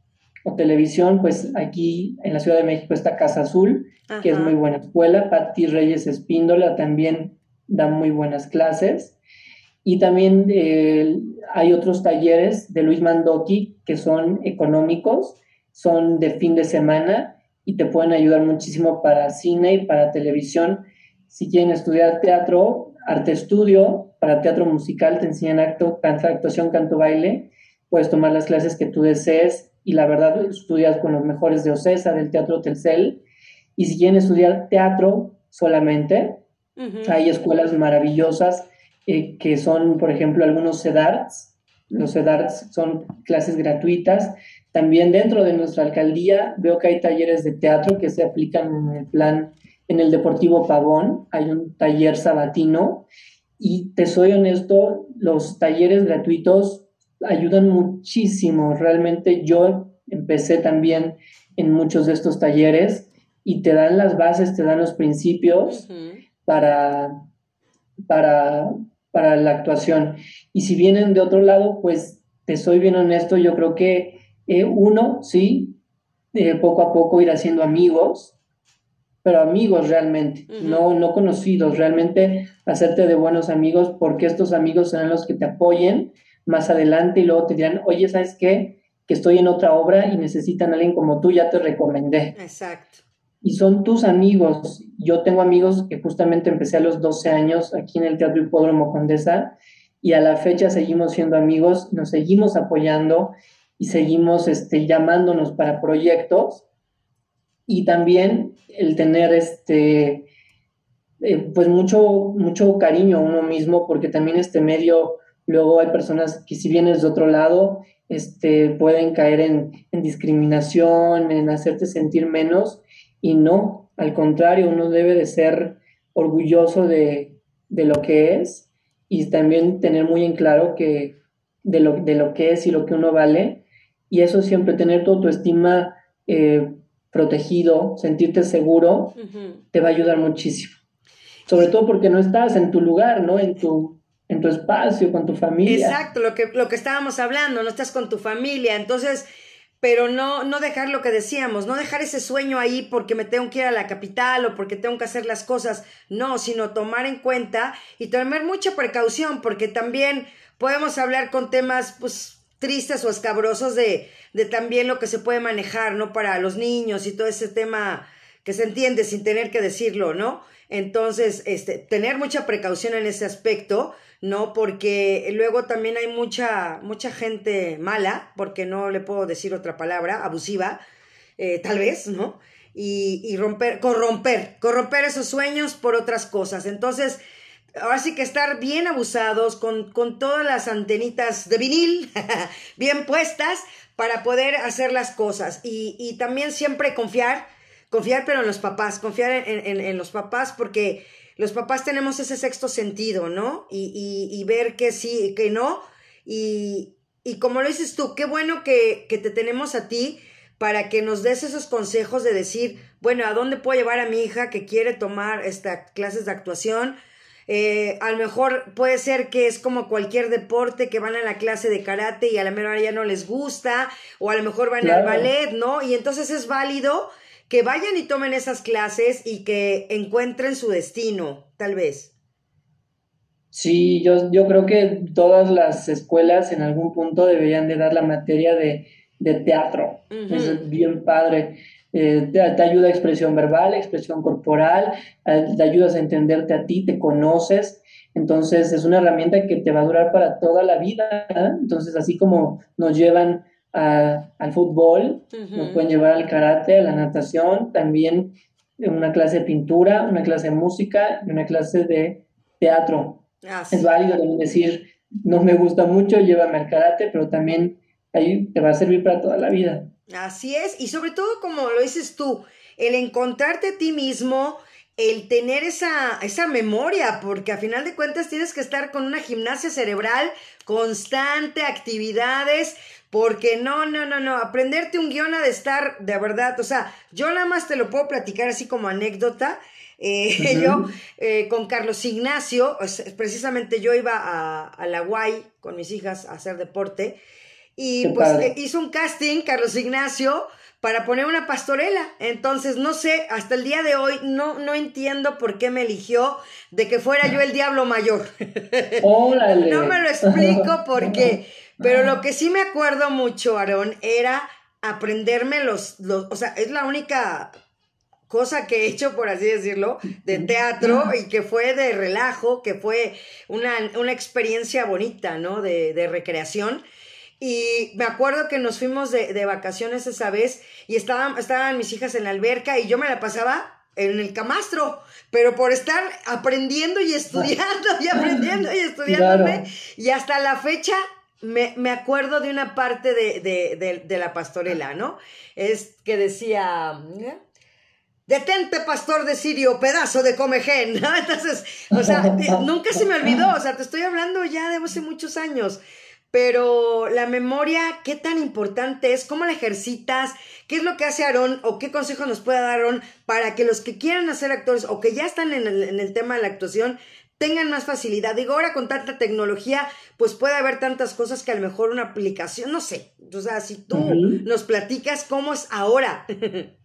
Speaker 3: televisión, pues aquí en la Ciudad de México está Casa Azul, que es muy buena escuela. Patti Reyes Espíndola también da muy buenas clases. Y también eh, hay otros talleres de Luis Mandoki que son económicos, son de fin de semana y te pueden ayudar muchísimo para cine y para televisión. Si quieren estudiar teatro, arte estudio, para teatro musical te enseñan acto, canto, actuación, canto, baile. Puedes tomar las clases que tú desees y la verdad estudias con los mejores de OCESA, del Teatro Telcel. Y si quieren estudiar teatro solamente, hay escuelas maravillosas eh, que son, por ejemplo, algunos CEDARTS. Los CEDARTS son clases gratuitas también dentro de nuestra alcaldía veo que hay talleres de teatro que se aplican en el plan, en el Deportivo Pavón, hay un taller sabatino y te soy honesto, los talleres gratuitos ayudan muchísimo. Realmente yo empecé también en muchos de estos talleres y te dan las bases, te dan los principios para, para, para la actuación. Y si vienen de otro lado, pues te soy bien honesto, yo creo que eh, uno, sí, eh, poco a poco ir haciendo amigos, pero amigos realmente, no, no conocidos, realmente hacerte de buenos amigos porque estos amigos serán los que te apoyen más adelante y luego te dirán, oye, ¿sabes qué? Que estoy en otra obra y necesitan a alguien como tú, ya te recomendé.
Speaker 2: Exacto.
Speaker 3: Y son tus amigos. Yo tengo amigos que justamente empecé a los 12 años aquí en el Teatro Hipódromo Condesa y a la fecha seguimos siendo amigos, nos seguimos apoyando y seguimos este, llamándonos para proyectos y también el tener este eh, pues mucho mucho cariño a uno mismo porque también este medio luego hay personas que si vienes de otro lado este pueden caer en, discriminación en hacerte sentir menos y no al contrario uno debe de ser orgulloso de, de lo que es y también tener muy en claro que de lo, de lo que es y lo que uno vale y eso siempre, tener tu autoestima eh, protegido, sentirte seguro, te va a ayudar muchísimo. Sobre todo porque no estás en tu lugar, ¿no? En tu, en tu espacio, con tu familia.
Speaker 2: Exacto, lo que, lo que estábamos hablando, no estás con tu familia. Entonces, pero no, no dejar lo que decíamos, no dejar ese sueño ahí porque me tengo que ir a la capital o porque tengo que hacer las cosas, no, sino tomar en cuenta y tomar mucha precaución porque también podemos hablar con temas, pues, tristes o escabrosos de, de también lo que se puede manejar, ¿no? Para los niños y todo ese tema que se entiende sin tener que decirlo, ¿no? Entonces, este, tener mucha precaución en ese aspecto, ¿no? Porque luego también hay mucha, mucha gente mala, porque no le puedo decir otra palabra, abusiva, eh, tal vez, ¿no? Y, y romper, corromper, corromper esos sueños por otras cosas. Entonces, ahora sí que estar bien abusados, con, con todas las antenitas de vinil [laughs] bien puestas para poder hacer las cosas. Y, y también siempre confiar, confiar pero en los papás, confiar en, en, los papás porque los papás tenemos ese sexto sentido, ¿no? Y, y, y ver que sí, que no. Y, y como lo dices tú, qué bueno que, que te tenemos a ti para que nos des esos consejos de decir, bueno, ¿a dónde puedo llevar a mi hija que quiere tomar estas clases de actuación? Eh, a lo mejor puede ser que es como cualquier deporte que van a la clase de karate y a la mera ya no les gusta, o a lo mejor van al ballet, ¿no? Y entonces es válido que vayan y tomen esas clases y que encuentren su destino, tal vez.
Speaker 3: Sí, yo, yo creo que todas las escuelas en algún punto deberían de dar la materia de, de teatro. Es bien padre. Eh, te, te, ayuda a expresión verbal, expresión corporal, te ayudas a entenderte a ti, te conoces. Entonces es una herramienta que te va a durar para toda la vida. ¿eh? Entonces así como nos llevan a, al fútbol, nos pueden llevar al karate, a la natación, también una clase de pintura, una clase de música y una clase de teatro. Es válido también decir, no me gusta mucho, llévame al karate, pero también ahí te va a servir para toda la vida.
Speaker 2: Así es, y sobre todo como lo dices tú, el encontrarte a ti mismo, el tener esa, esa memoria, porque a final de cuentas tienes que estar con una gimnasia cerebral constante, actividades, porque no, no, no, no, aprenderte un guion ha de estar de verdad, o sea, yo nada más te lo puedo platicar así como anécdota. Eh, [laughs] Yo eh, con Carlos Ignacio, precisamente yo iba a, a la Guay con mis hijas a hacer deporte y pues hizo un casting, Carlos Ignacio, para poner una pastorela. Entonces, no sé, hasta el día de hoy no, no entiendo por qué me eligió de que fuera yo el diablo mayor. [laughs] no me lo explico [laughs] por qué. Pero lo que sí me acuerdo mucho, Aarón, era aprenderme los, los, o sea, es la única cosa que he hecho, por así decirlo, de teatro y que fue de relajo, que fue una, una experiencia bonita, ¿no? De, de recreación. Y me acuerdo que nos fuimos de, de vacaciones esa vez y estaban, estaban mis hijas en la alberca y yo me la pasaba en el camastro, pero por estar aprendiendo y estudiando y aprendiendo y estudiándome. Y hasta la fecha me, me, acuerdo de una parte de, de, de, de, la pastorela, ¿no? Es que decía, ¿eh? detente pastor de Sirio, pedazo de comején, ¿no? Entonces, o sea, nunca se me olvidó, o sea, te estoy hablando ya de hace muchos años. Pero la memoria, ¿qué tan importante es? ¿Cómo la ejercitas? ¿Qué es lo que hace Aarón o qué consejo nos puede dar Aarón para que los que quieran hacer actores o que ya están en el, en el tema de la actuación tengan más facilidad? Digo, ahora con tanta tecnología, pues puede haber tantas cosas que a lo mejor una aplicación, no sé. O sea, si tú uh -huh. nos platicas cómo es ahora. [laughs]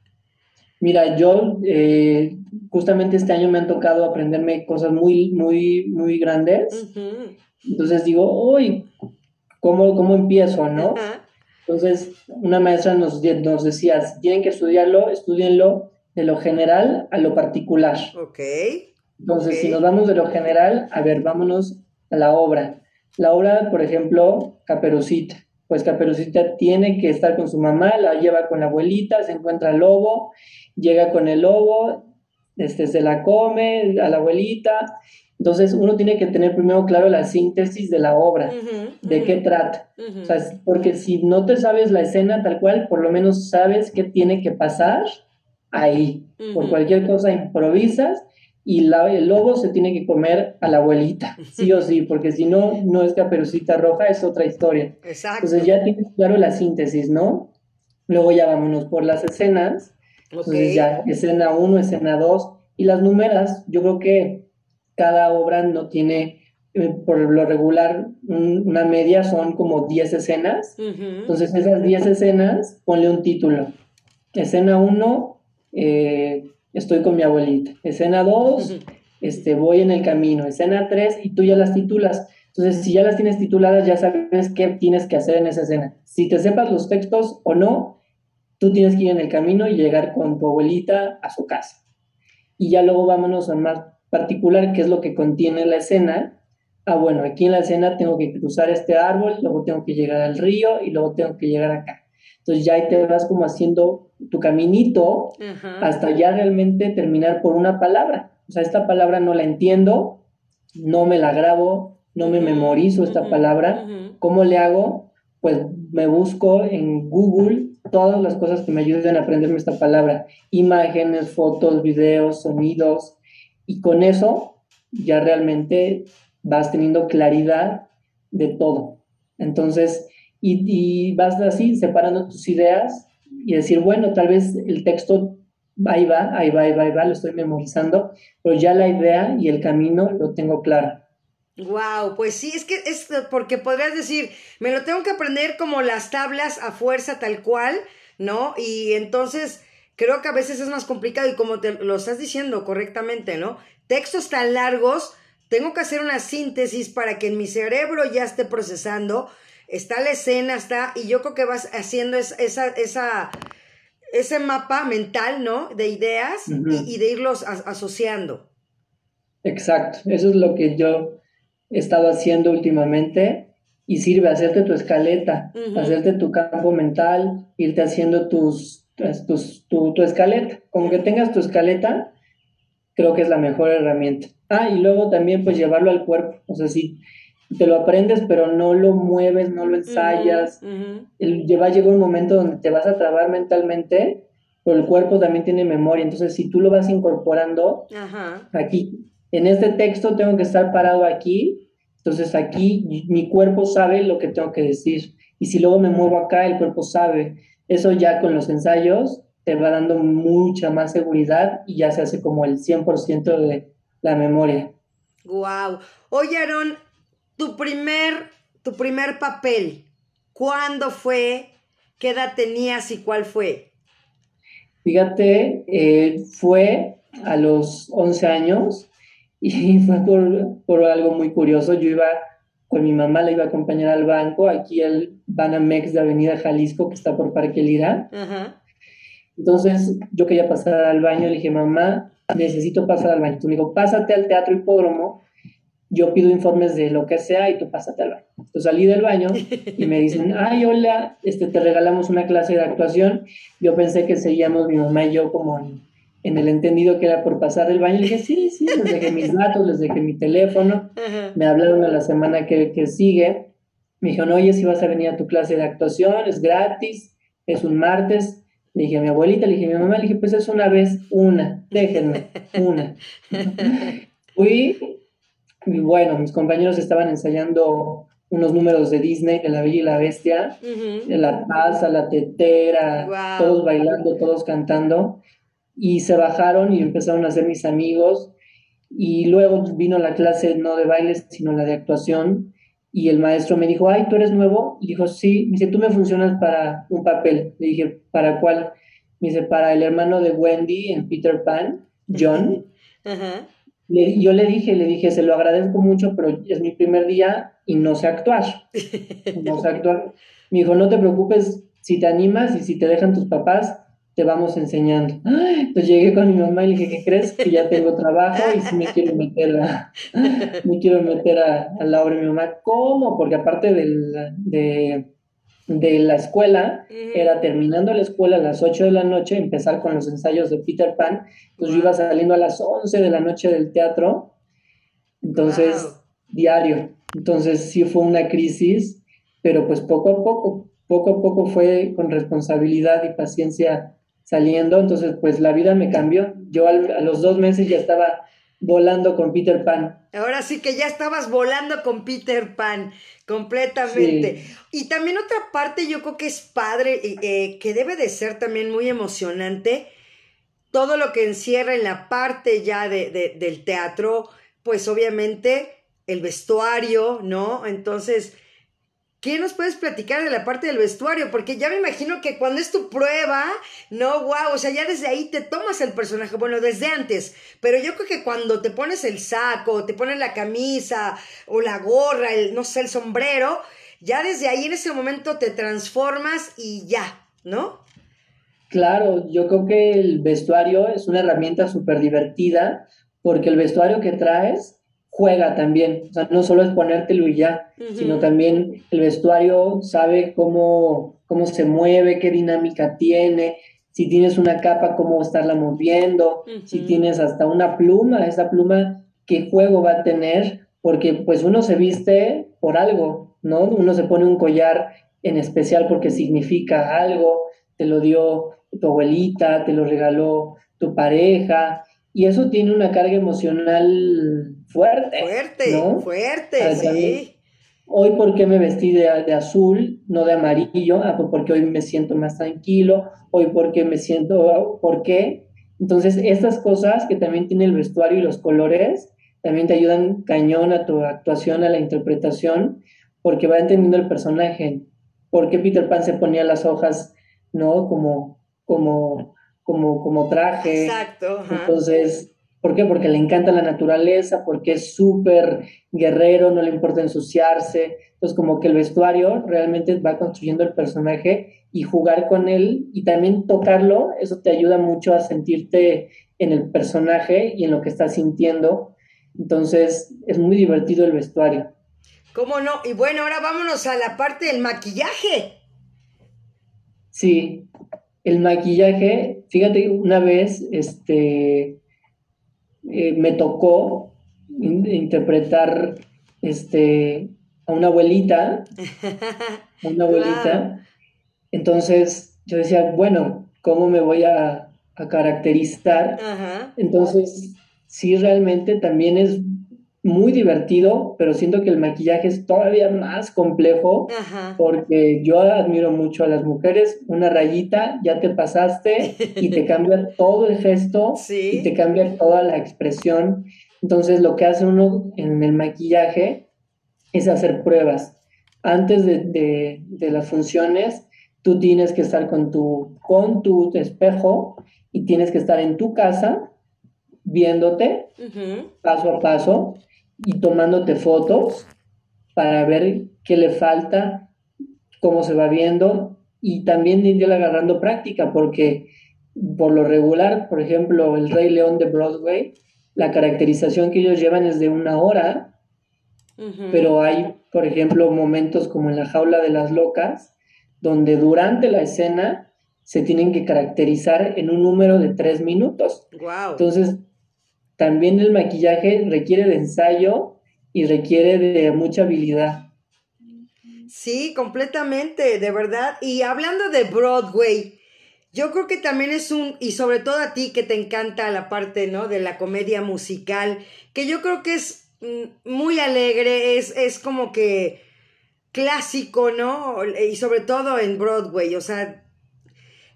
Speaker 3: Mira, yo eh, justamente este año me han tocado aprenderme cosas muy, muy, muy grandes. Uh -huh. Entonces digo, uy, ¿Cómo, cómo empiezo, no? Entonces, una maestra nos, nos decía, si tienen que estudiarlo, estudienlo de lo general a lo particular.
Speaker 2: Ok.
Speaker 3: Entonces,
Speaker 2: okay.
Speaker 3: si nos vamos de lo general, a ver, vámonos a la obra. La obra, por ejemplo, Caperucita. Pues Caperucita tiene que estar con su mamá, la lleva con la abuelita, se encuentra el lobo, llega con el lobo, este, se la come a la abuelita, entonces, uno tiene que tener primero claro la síntesis de la obra, uh -huh, de uh -huh. qué trata. Uh -huh. O sea, porque si no te sabes la escena tal cual, por lo menos sabes qué tiene que pasar ahí. Por cualquier cosa improvisas y la, el lobo se tiene que comer a la abuelita, sí o sí, porque si no, no es caperucita roja, es otra historia.
Speaker 2: Exacto.
Speaker 3: Entonces ya tienes claro la síntesis, ¿no? Luego ya vámonos por las escenas. Okay. Entonces ya, escena 1, escena 2, y las numeras, yo creo que cada obra no tiene, eh, por lo regular, un, una media son como 10 escenas. Uh -huh. Entonces, esas 10 escenas, ponle un título. Escena 1, eh, estoy con mi abuelita. Escena 2, uh -huh. este, voy en el camino. Escena 3, y tú ya las titulas. Entonces, si ya las tienes tituladas, ya sabes qué tienes que hacer en esa escena. Si te sepas los textos o no, tú tienes que ir en el camino y llegar con tu abuelita a su casa. y ya luego vámonos a más particular, qué es lo que contiene la escena. Ah, bueno, aquí en la escena tengo que cruzar este árbol, luego tengo que llegar al río y luego tengo que llegar acá. Entonces ya ahí te vas como haciendo tu caminito hasta ya realmente terminar por una palabra. O sea, esta palabra no la entiendo, no me la grabo, no me memorizo esta palabra. ¿Cómo le hago? Pues me busco en Google todas las cosas que me ayuden a aprenderme esta palabra. Imágenes, fotos, videos, sonidos. Y con eso ya realmente vas teniendo claridad de todo. Entonces, y, vas así separando tus ideas y decir, bueno, tal vez el texto ahí va, ahí va, ahí va, ahí va, lo estoy memorizando, pero ya la idea y el camino lo tengo claro.
Speaker 2: Wow, pues sí, es que es porque podrías decir, me lo tengo que aprender como las tablas a fuerza tal cual, ¿no? Y entonces creo que a veces es más complicado y como te lo estás diciendo correctamente, ¿no? Textos tan largos, tengo que hacer una síntesis para que en mi cerebro ya esté procesando está la escena, está, y yo creo que vas haciendo esa, esa, ese mapa mental, ¿no? De ideas y, de irlos asociando.
Speaker 3: Exacto, eso es lo que yo he estado haciendo últimamente y sirve hacerte tu escaleta, hacerte tu campo mental, irte haciendo tus, tus tu, tu, escaleta. Con que tengas tu escaleta, creo que es la mejor herramienta. Ah, y luego también pues llevarlo al cuerpo, o sea, sí te lo aprendes, pero no lo mueves, no lo ensayas. va a llegar un momento donde te vas a trabar mentalmente, pero el cuerpo también tiene memoria. Entonces, si tú lo vas incorporando aquí, en este texto tengo que estar parado aquí, entonces aquí mi cuerpo sabe lo que tengo que decir. Y si luego me muevo acá, el cuerpo sabe. Eso ya con los ensayos te va dando mucha más seguridad y ya se hace como el 100% de la memoria.
Speaker 2: Wow. Oye, Aaron, tu primer, tu primer papel, ¿cuándo fue? ¿Qué edad tenías y cuál fue?
Speaker 3: Fíjate, eh, fue a los 11 años y [laughs] fue por, algo muy curioso. Yo iba con mi mamá, la iba a acompañar al banco, aquí al Banamex de Avenida Jalisco, que está por Parque Lira. Entonces yo quería pasar al baño, le dije, mamá, necesito pasar al baño. Tú me dijo, pásate al Teatro Hipódromo yo pido informes de lo que sea y tú pásate al baño. Entonces salí del baño y me dicen, [laughs] ay, hola, este, te regalamos una clase de actuación. Yo pensé que seguíamos mi mamá y yo como en, el entendido que era por pasar del baño. Le dije, sí, sí, les dejé mis datos, les dejé mi teléfono. Me hablaron a la semana que, que sigue. Me dijeron, oye, si vas a venir a tu clase de actuación, es gratis, es un martes. Le dije a mi abuelita, le dije a mi mamá, le dije, pues es una vez, una, déjenme, una. [laughs] Fui, y bueno, mis compañeros estaban ensayando unos números de Disney, de La Bella y la Bestia, de la taza, la tetera, todos bailando, todos cantando, y se bajaron y empezaron a ser mis amigos, y luego vino la clase no de bailes, sino la de actuación, y el maestro me dijo, ay, ¿tú eres nuevo? Y dijo, sí, me dice, tú me funcionas para un papel. Le dije, ¿para cuál? Me dice, para el hermano de Wendy en Peter Pan, John. [laughs] yo le dije, le dije, se lo agradezco mucho, pero es mi primer día y no sé actuar. [laughs] No sé actuar. Me dijo, no te preocupes, si te animas y si te dejan tus papás, te vamos enseñando. Entonces llegué con mi mamá y le dije, ¿qué crees? Que ya tengo trabajo y si me quiero meter a, [laughs] me quiero meter a, a la obra de mi mamá. ¿Cómo? Porque aparte de de la escuela era terminando la escuela a las 8 de la noche, empezar con los ensayos de Peter Pan. Entonces yo iba saliendo a las 11 de la noche del teatro. Entonces, diario. Entonces sí fue una crisis, pero pues poco a poco, poco a poco fue con responsabilidad y paciencia saliendo. Entonces, pues la vida me cambió. Yo a los dos meses ya estaba volando con Peter Pan.
Speaker 2: Ahora sí que ya estabas volando con Peter Pan, completamente. Y también otra parte yo creo que es padre, eh, que debe de ser también muy emocionante, todo lo que encierra en la parte ya de, del teatro, pues obviamente el vestuario, ¿no? Entonces, ¿Qué nos puedes platicar de la parte del vestuario? Porque ya me imagino que cuando es tu prueba, no, wow, o sea, ya desde ahí te tomas el personaje, bueno, desde antes, pero yo creo que cuando te pones el saco, te pones la camisa o la gorra, el, no sé, el sombrero, ya desde ahí en ese momento te transformas y ya, ¿no?
Speaker 3: Claro, yo creo que el vestuario es una herramienta súper divertida porque el vestuario que traes juega también, o sea, no solo es ponértelo y ya, sino también el vestuario sabe cómo, cómo se mueve, qué dinámica tiene, si tienes una capa, cómo estarla moviendo, si tienes hasta una pluma, esa pluma, qué juego va a tener, porque pues uno se viste por algo, ¿no? Uno se pone un collar en especial porque significa algo, te lo dio tu abuelita, te lo regaló tu pareja, y eso tiene una carga emocional fuerte.
Speaker 2: Fuerte, ¿no? fuerte, sí.
Speaker 3: Hoy, ¿por qué me vestí de, azul, no de amarillo? Ah, pues porque hoy me siento más tranquilo. Hoy, ¿por qué me siento? ¿Por qué? Entonces, estas cosas que también tiene el vestuario y los colores, también te ayudan cañón a tu actuación, a la interpretación, porque va entendiendo el personaje. ¿Por qué Peter Pan se ponía las hojas, no? Como, como, como, como traje.
Speaker 2: Exacto.
Speaker 3: Entonces, ¿Por qué? Porque le encanta la naturaleza, porque es súper guerrero, no le importa ensuciarse. Entonces, como que el vestuario realmente va construyendo el personaje y jugar con él y también tocarlo, eso te ayuda mucho a sentirte en el personaje y en lo que estás sintiendo. Entonces, es muy divertido el vestuario.
Speaker 2: ¿Cómo no? Y bueno, ahora vámonos a la parte del maquillaje.
Speaker 3: Sí, el maquillaje, fíjate, una vez, este, eh, me tocó interpretar este, a una abuelita, a [laughs] una abuelita. Entonces yo decía, bueno, ¿cómo me voy a, caracterizar? Entonces, sí, realmente también es muy divertido, pero siento que el maquillaje es todavía más complejo porque yo admiro mucho a las mujeres, una rayita, ya te pasaste y te [laughs] cambia todo el gesto y te cambia toda la expresión. Entonces lo que hace uno en el maquillaje es hacer pruebas. Antes de, las funciones, tú tienes que estar con tu, con tu espejo y tienes que estar en tu casa viéndote paso a paso y tomándote fotos para ver qué le falta, cómo se va viendo y también irle agarrando práctica porque por lo regular, por ejemplo, el Rey León de Broadway, la caracterización que ellos llevan es de una hora, pero hay, por ejemplo, momentos como en la jaula de las locas, donde durante la escena se tienen que caracterizar en un número de tres minutos. Entonces, también el maquillaje requiere de ensayo y requiere de mucha habilidad.
Speaker 2: Sí, completamente, de verdad. Y hablando de Broadway, yo creo que también es un, y sobre todo a ti que te encanta la parte, ¿no? De la comedia musical, que yo creo que es mm, muy alegre, es, es como que clásico, ¿no? Y sobre todo en Broadway, o sea,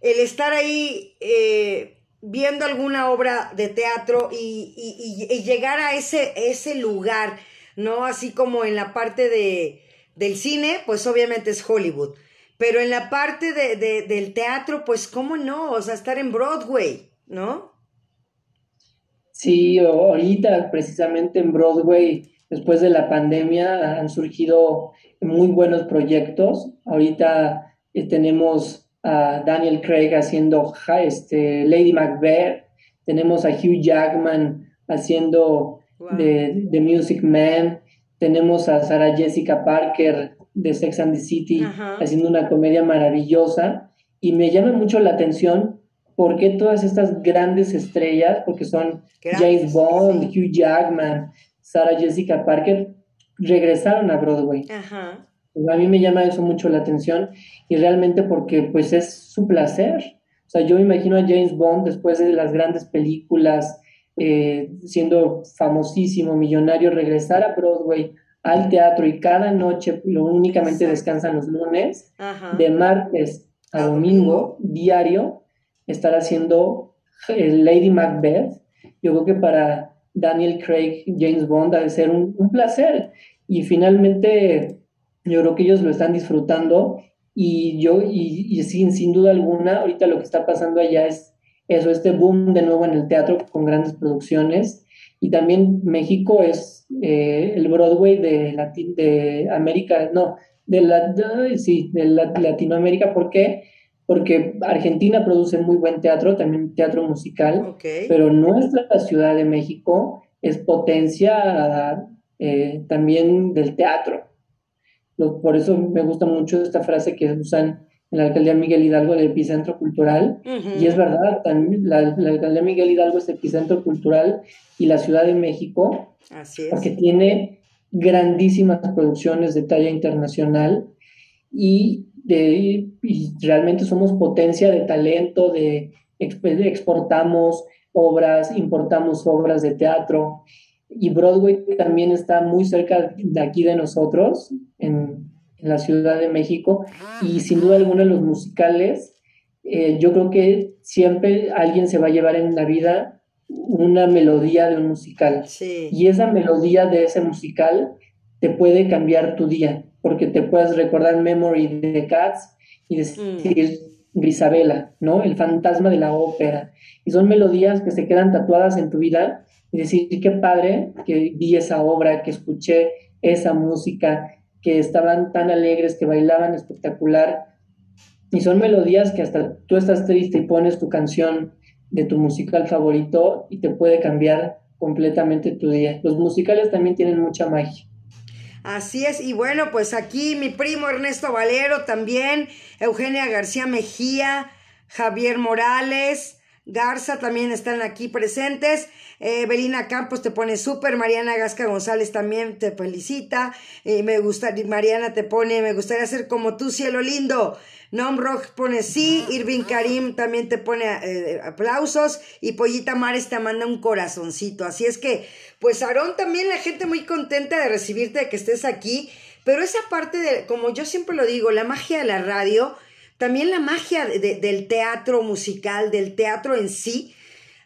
Speaker 2: el estar ahí eh, viendo alguna obra de teatro y, llegar a ese, ese lugar, ¿no? Así como en la parte de, del cine, pues obviamente es Hollywood. Pero en la parte de, del teatro, pues cómo no, o sea, estar en Broadway, ¿no?
Speaker 3: Sí, ahorita precisamente en Broadway, después de la pandemia, han surgido muy buenos proyectos. Ahorita eh, tenemos a Daniel Craig haciendo este, Lady Macbeth, tenemos a Hugh Jackman haciendo The, Music Man, tenemos a Sarah Jessica Parker de Sex and the City haciendo una comedia maravillosa. Y me llama mucho la atención por qué todas estas grandes estrellas, porque son James Bond, Hugh Jackman, Sarah Jessica Parker, regresaron a Broadway. Ajá. A mí me llama eso mucho la atención y realmente porque pues es su placer. O sea, yo imagino a James Bond después de las grandes películas, eh, siendo famosísimo, millonario, regresar a Broadway, al teatro y cada noche lo únicamente descansan los lunes, de martes a domingo, diario, estar haciendo eh, Lady Macbeth. Yo creo que para Daniel Craig, James Bond, ha de ser un, un placer. Y finalmente yo creo que ellos lo están disfrutando y yo, y, sin, sin duda alguna, ahorita lo que está pasando allá es eso, este boom de nuevo en el teatro con grandes producciones. Y también México es eh, el Broadway de, de América, no, de, la, sí, de Latinoamérica, ¿por qué? porque Argentina produce muy buen teatro, también teatro musical, pero nuestra Ciudad de México es potencia eh, también del teatro. Por eso me gusta mucho esta frase que usan en la alcaldía Miguel Hidalgo del epicentro cultural. Y es verdad, también la, alcaldía Miguel Hidalgo es epicentro cultural y la Ciudad de México, porque tiene grandísimas producciones de talla internacional y, de, realmente somos potencia de talento, de, exportamos obras, importamos obras de teatro y Broadway también está muy cerca de aquí de nosotros, en, en la Ciudad de México, y sin duda alguna los musicales, eh, yo creo que siempre alguien se va a llevar en la vida una melodía de un musical. Y esa melodía de ese musical te puede cambiar tu día, porque te puedes recordar Memory de Cats y decir mm. Grisabela, ¿no? El fantasma de la ópera. Y son melodías que se quedan tatuadas en tu vida y decir, qué padre que vi esa obra, que escuché esa música, que estaban tan alegres, que bailaban espectacular. Y son melodías que hasta tú estás triste y pones tu canción de tu musical favorito y te puede cambiar completamente tu día. Los musicales también tienen mucha magia.
Speaker 2: Así es, y bueno, pues aquí mi primo Ernesto Valero también, Eugenia García Mejía, Javier Morales, Garza también están aquí presentes. Eh, Belina Campos te pone súper. Mariana Gasca González también te felicita. Eh, me gusta, Mariana te pone, me gustaría ser como tú, cielo lindo. Nom Rock pone sí, Irving Karim también te pone eh, aplausos y Pollita Mares te manda un corazoncito. Así es que, pues Aarón también la gente muy contenta de recibirte, de que estés aquí, pero esa parte de, como yo siempre lo digo, la magia de la radio también la magia del teatro musical, del teatro en sí,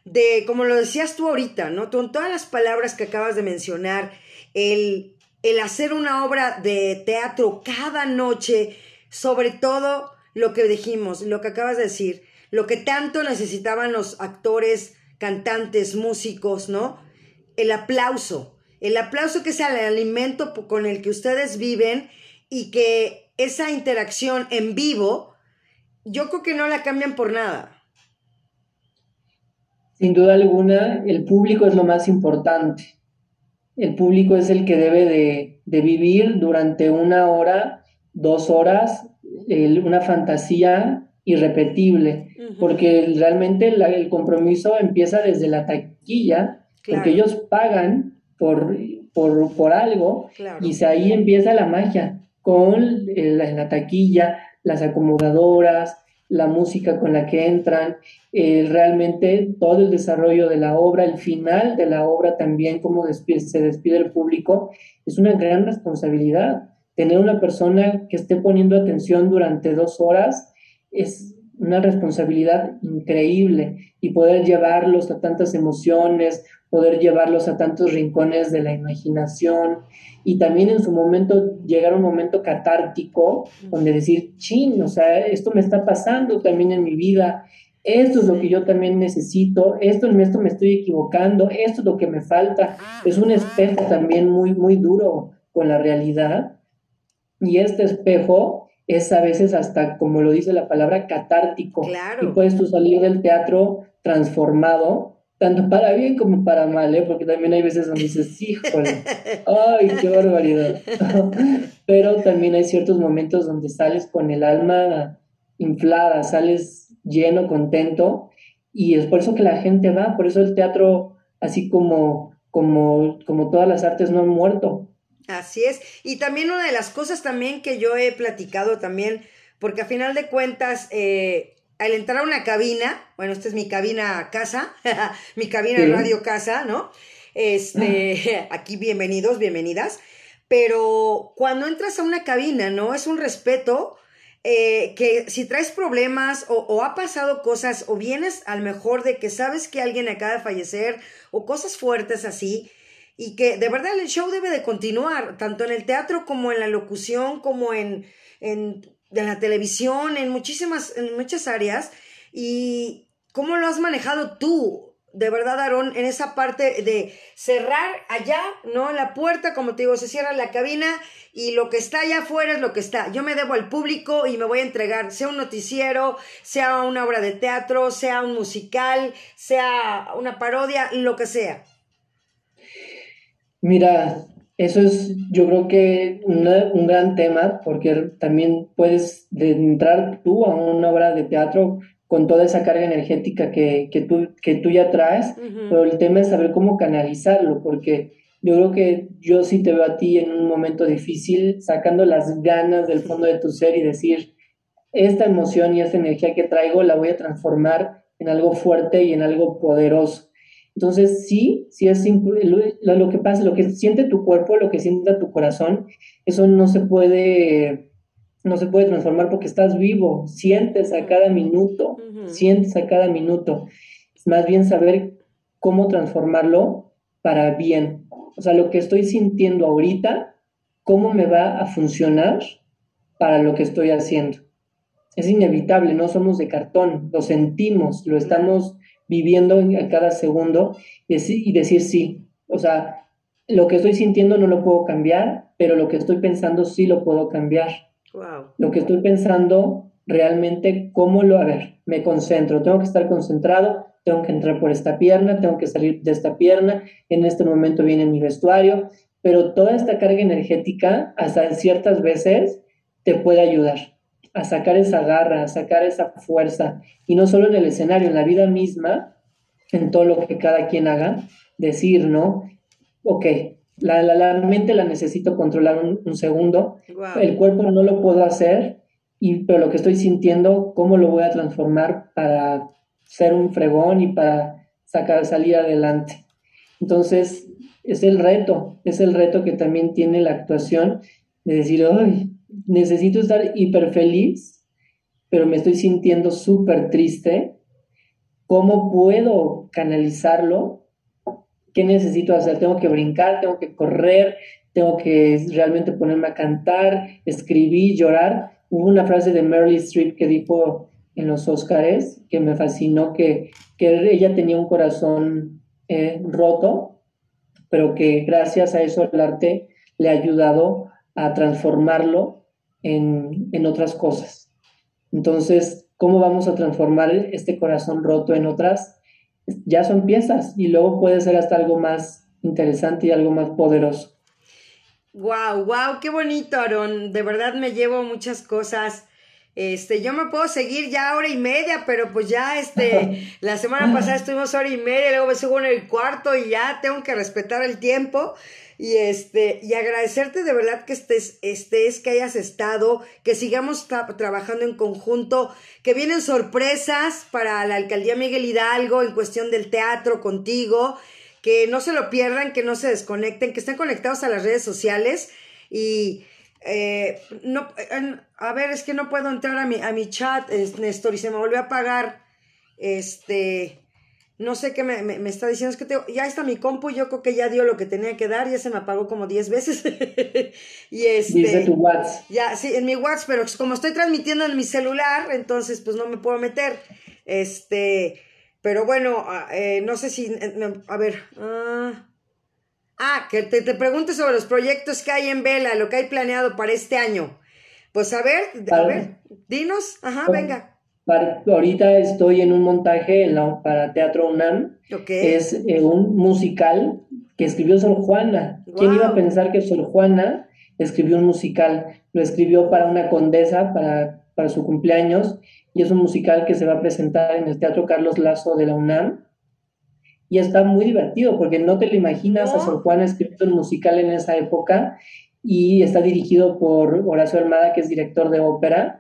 Speaker 2: de, como lo decías tú ahorita, ¿no? Con todas las palabras que acabas de mencionar, el, el hacer una obra de teatro cada noche, sobre todo lo que dijimos, lo que acabas de decir, lo que tanto necesitaban los actores, cantantes, músicos, ¿no? El aplauso, el aplauso que es el alimento con el que ustedes viven y que esa interacción en vivo yo creo que no la cambian por nada.
Speaker 3: Sin duda alguna, el público es lo más importante. El público es el que debe de, vivir durante una hora, dos horas, una fantasía irrepetible, porque realmente el compromiso empieza desde la taquilla, porque ellos pagan por, por, algo y ahí empieza la magia con la taquilla, las acomodadoras, la música con la que entran, eh, realmente todo el desarrollo de la obra, el final de la obra también, cómo se despide el público, es una gran responsabilidad. Tener una persona que esté poniendo atención durante dos horas es una responsabilidad increíble y poder llevarlos a tantas emociones, poder llevarlos a tantos rincones de la imaginación y también en su momento llegar a un momento catártico donde decir, chin, o sea, esto me está pasando también en mi vida, esto es lo que yo también necesito, esto esto me estoy equivocando, esto es lo que me falta, es un espejo también muy, muy duro con la realidad. Y este espejo es a veces hasta, como lo dice la palabra, catártico. Y puedes tú salir del teatro transformado tanto para bien como para mal, ¿eh? porque también hay veces donde dices, híjole, ay, qué barbaridad. [laughs] Pero también hay ciertos momentos donde sales con el alma inflada, sales lleno, contento, y es por eso que la gente va, por eso el teatro, así como, como, como todas las artes, no han muerto.
Speaker 2: Así es, y también una de las cosas también que yo he platicado también, porque a final de cuentas, eh, al entrar a una cabina, bueno, esta es mi cabina casa, [laughs] mi cabina de radio casa, ¿no? Este, [laughs] aquí bienvenidos, bienvenidas. Pero cuando entras a una cabina, ¿no? Es un respeto eh, que si traes problemas o, o, ha pasado cosas o vienes al mejor de que sabes que alguien acaba de fallecer o cosas fuertes así y que de verdad el show debe de continuar, tanto en el teatro como en la locución, como en, en de la televisión, en muchísimas, en muchas áreas. ¿Y cómo lo has manejado tú? de verdad, Aarón, en esa parte de cerrar allá, ¿no? La puerta, como te digo, se cierra la cabina y lo que está allá afuera es lo que está. Yo me debo al público y me voy a entregar, sea un noticiero, sea una obra de teatro, sea un musical, sea una parodia, lo que sea.
Speaker 3: Mira, eso es, yo creo que un gran tema, porque también puedes entrar tú a una obra de teatro con toda esa carga energética que, tú, que tú ya traes, pero el tema es saber cómo canalizarlo, porque yo creo que yo sí te veo a ti en un momento difícil, sacando las ganas del fondo de tu ser y decir, esta emoción y esta energía que traigo la voy a transformar en algo fuerte y en algo poderoso. Entonces, sí, sí es lo, lo que pasa, lo que siente tu cuerpo, lo que siente tu corazón, eso no se puede no se puede transformar porque estás vivo, sientes a cada minuto, sientes a cada minuto. Es más bien saber cómo transformarlo para bien. O sea, lo que estoy sintiendo ahorita, cómo me va a funcionar para lo que estoy haciendo. Es inevitable, no somos de cartón, lo sentimos, lo estamos viviendo a cada segundo y decir sí. O sea, lo que estoy sintiendo no lo puedo cambiar, pero lo que estoy pensando sí lo puedo cambiar. Lo que estoy pensando realmente, ¿cómo lo? A ver, me concentro, tengo que estar concentrado, tengo que entrar por esta pierna, tengo que salir de esta pierna, en este momento viene mi vestuario, pero toda esta carga energética, hasta en ciertas veces, te puede ayudar a sacar esa garra, a sacar esa fuerza, y no solo en el escenario, en la vida misma, en todo lo que cada quien haga, decir, ¿no? Ok, la, la, mente la necesito controlar un, segundo, el cuerpo no lo puedo hacer, y, pero lo que estoy sintiendo, ¿cómo lo voy a transformar para ser un fregón y para sacar, salir adelante? Entonces, es el reto, es el reto que también tiene la actuación de decir, ay, necesito estar hiper feliz, pero me estoy sintiendo súper triste. ¿Cómo puedo canalizarlo ¿Qué necesito hacer? Tengo que brincar, tengo que correr, tengo que realmente ponerme a cantar, escribir, llorar. Hubo una frase de Meryl Streep que dijo en los Oscars que me fascinó, que, que ella tenía un corazón eh, roto, pero que gracias a eso el arte le ha ayudado a transformarlo en, en otras cosas. Entonces, ¿cómo vamos a transformar este corazón roto en otras? ya son piezas y luego puede ser hasta algo más interesante y algo más poderoso.
Speaker 2: Wow, wow, qué bonito, Aaron. De verdad me llevo muchas cosas. Este, yo me puedo seguir ya hora y media, pero pues ya este, [laughs] la semana pasada estuvimos hora y media, luego me subo en el cuarto y ya tengo que respetar el tiempo. Y este, y agradecerte de verdad que estés, estés, que hayas estado, que sigamos trabajando en conjunto, que vienen sorpresas para la alcaldía Miguel Hidalgo en cuestión del teatro contigo, que no se lo pierdan, que no se desconecten, que estén conectados a las redes sociales y eh, no, a ver, es que no puedo entrar a mi, a mi chat, Néstor, y se me volvió a apagar. Este, no sé qué me, me, está diciendo, es que ya está mi compu, yo creo que ya dio lo que tenía que dar, ya se me apagó como 10 veces. [laughs] y este,
Speaker 3: Dice tu WhatsApp.
Speaker 2: Ya, sí, en mi WhatsApp, pero como estoy transmitiendo en mi celular, entonces pues no me puedo meter. Este, pero bueno, ah, eh, no sé si, a ver, ah, ah que te, te pregunte sobre los proyectos que hay en Vela, lo que hay planeado para este año. Pues a ver, a ver, dinos, ajá, venga
Speaker 3: ahorita estoy en un montaje para Teatro UNAM. Es eh, un musical que escribió Sor Juana. ¿Quién iba a pensar que Sor Juana escribió un musical? Lo escribió para una condesa, para, para su cumpleaños, y es un musical que se va a presentar en el Teatro Carlos Lazo de la UNAM. Y está muy divertido porque no te lo imaginas a Sor Juana escribiendo un musical en esa época y está dirigido por Horacio Armada, que es director de ópera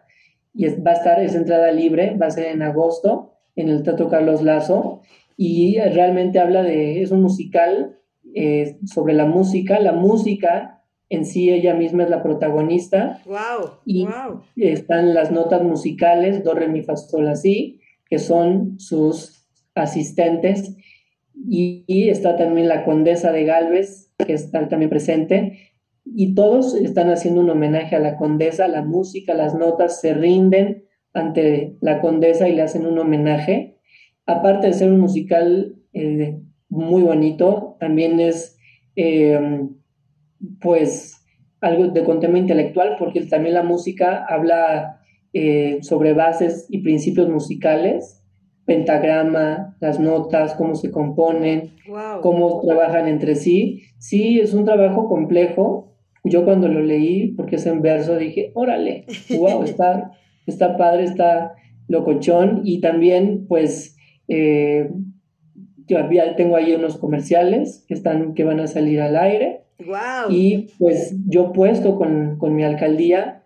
Speaker 3: y va a estar, es entrada libre, va a ser en agosto en el Teatro Carlos Lazo y realmente habla de, es un musical eh, sobre la música, la música en sí ella misma es la protagonista.
Speaker 2: Wow,
Speaker 3: y están las notas musicales, do, re, mi, fa, sol, así, que son sus asistentes. Y, y, está también la condesa de Galvez, que está también presente y todos están haciendo un homenaje a la condesa, la música, las notas se rinden ante la condesa y le hacen un homenaje. Aparte de ser un musical eh, muy bonito. También es, eh, pues, algo de con tema intelectual, porque también la música habla eh, sobre bases y principios musicales, pentagrama, las notas, cómo se componen, cómo trabajan entre sí. Sí, es un trabajo complejo. Yo cuando lo leí, porque es en verso, dije, órale, wow, [laughs] está, está padre, está locochón. Y también, pues, eh, tengo ahí unos comerciales que, están, que van a salir al aire. Y pues yo puesto con, con mi alcaldía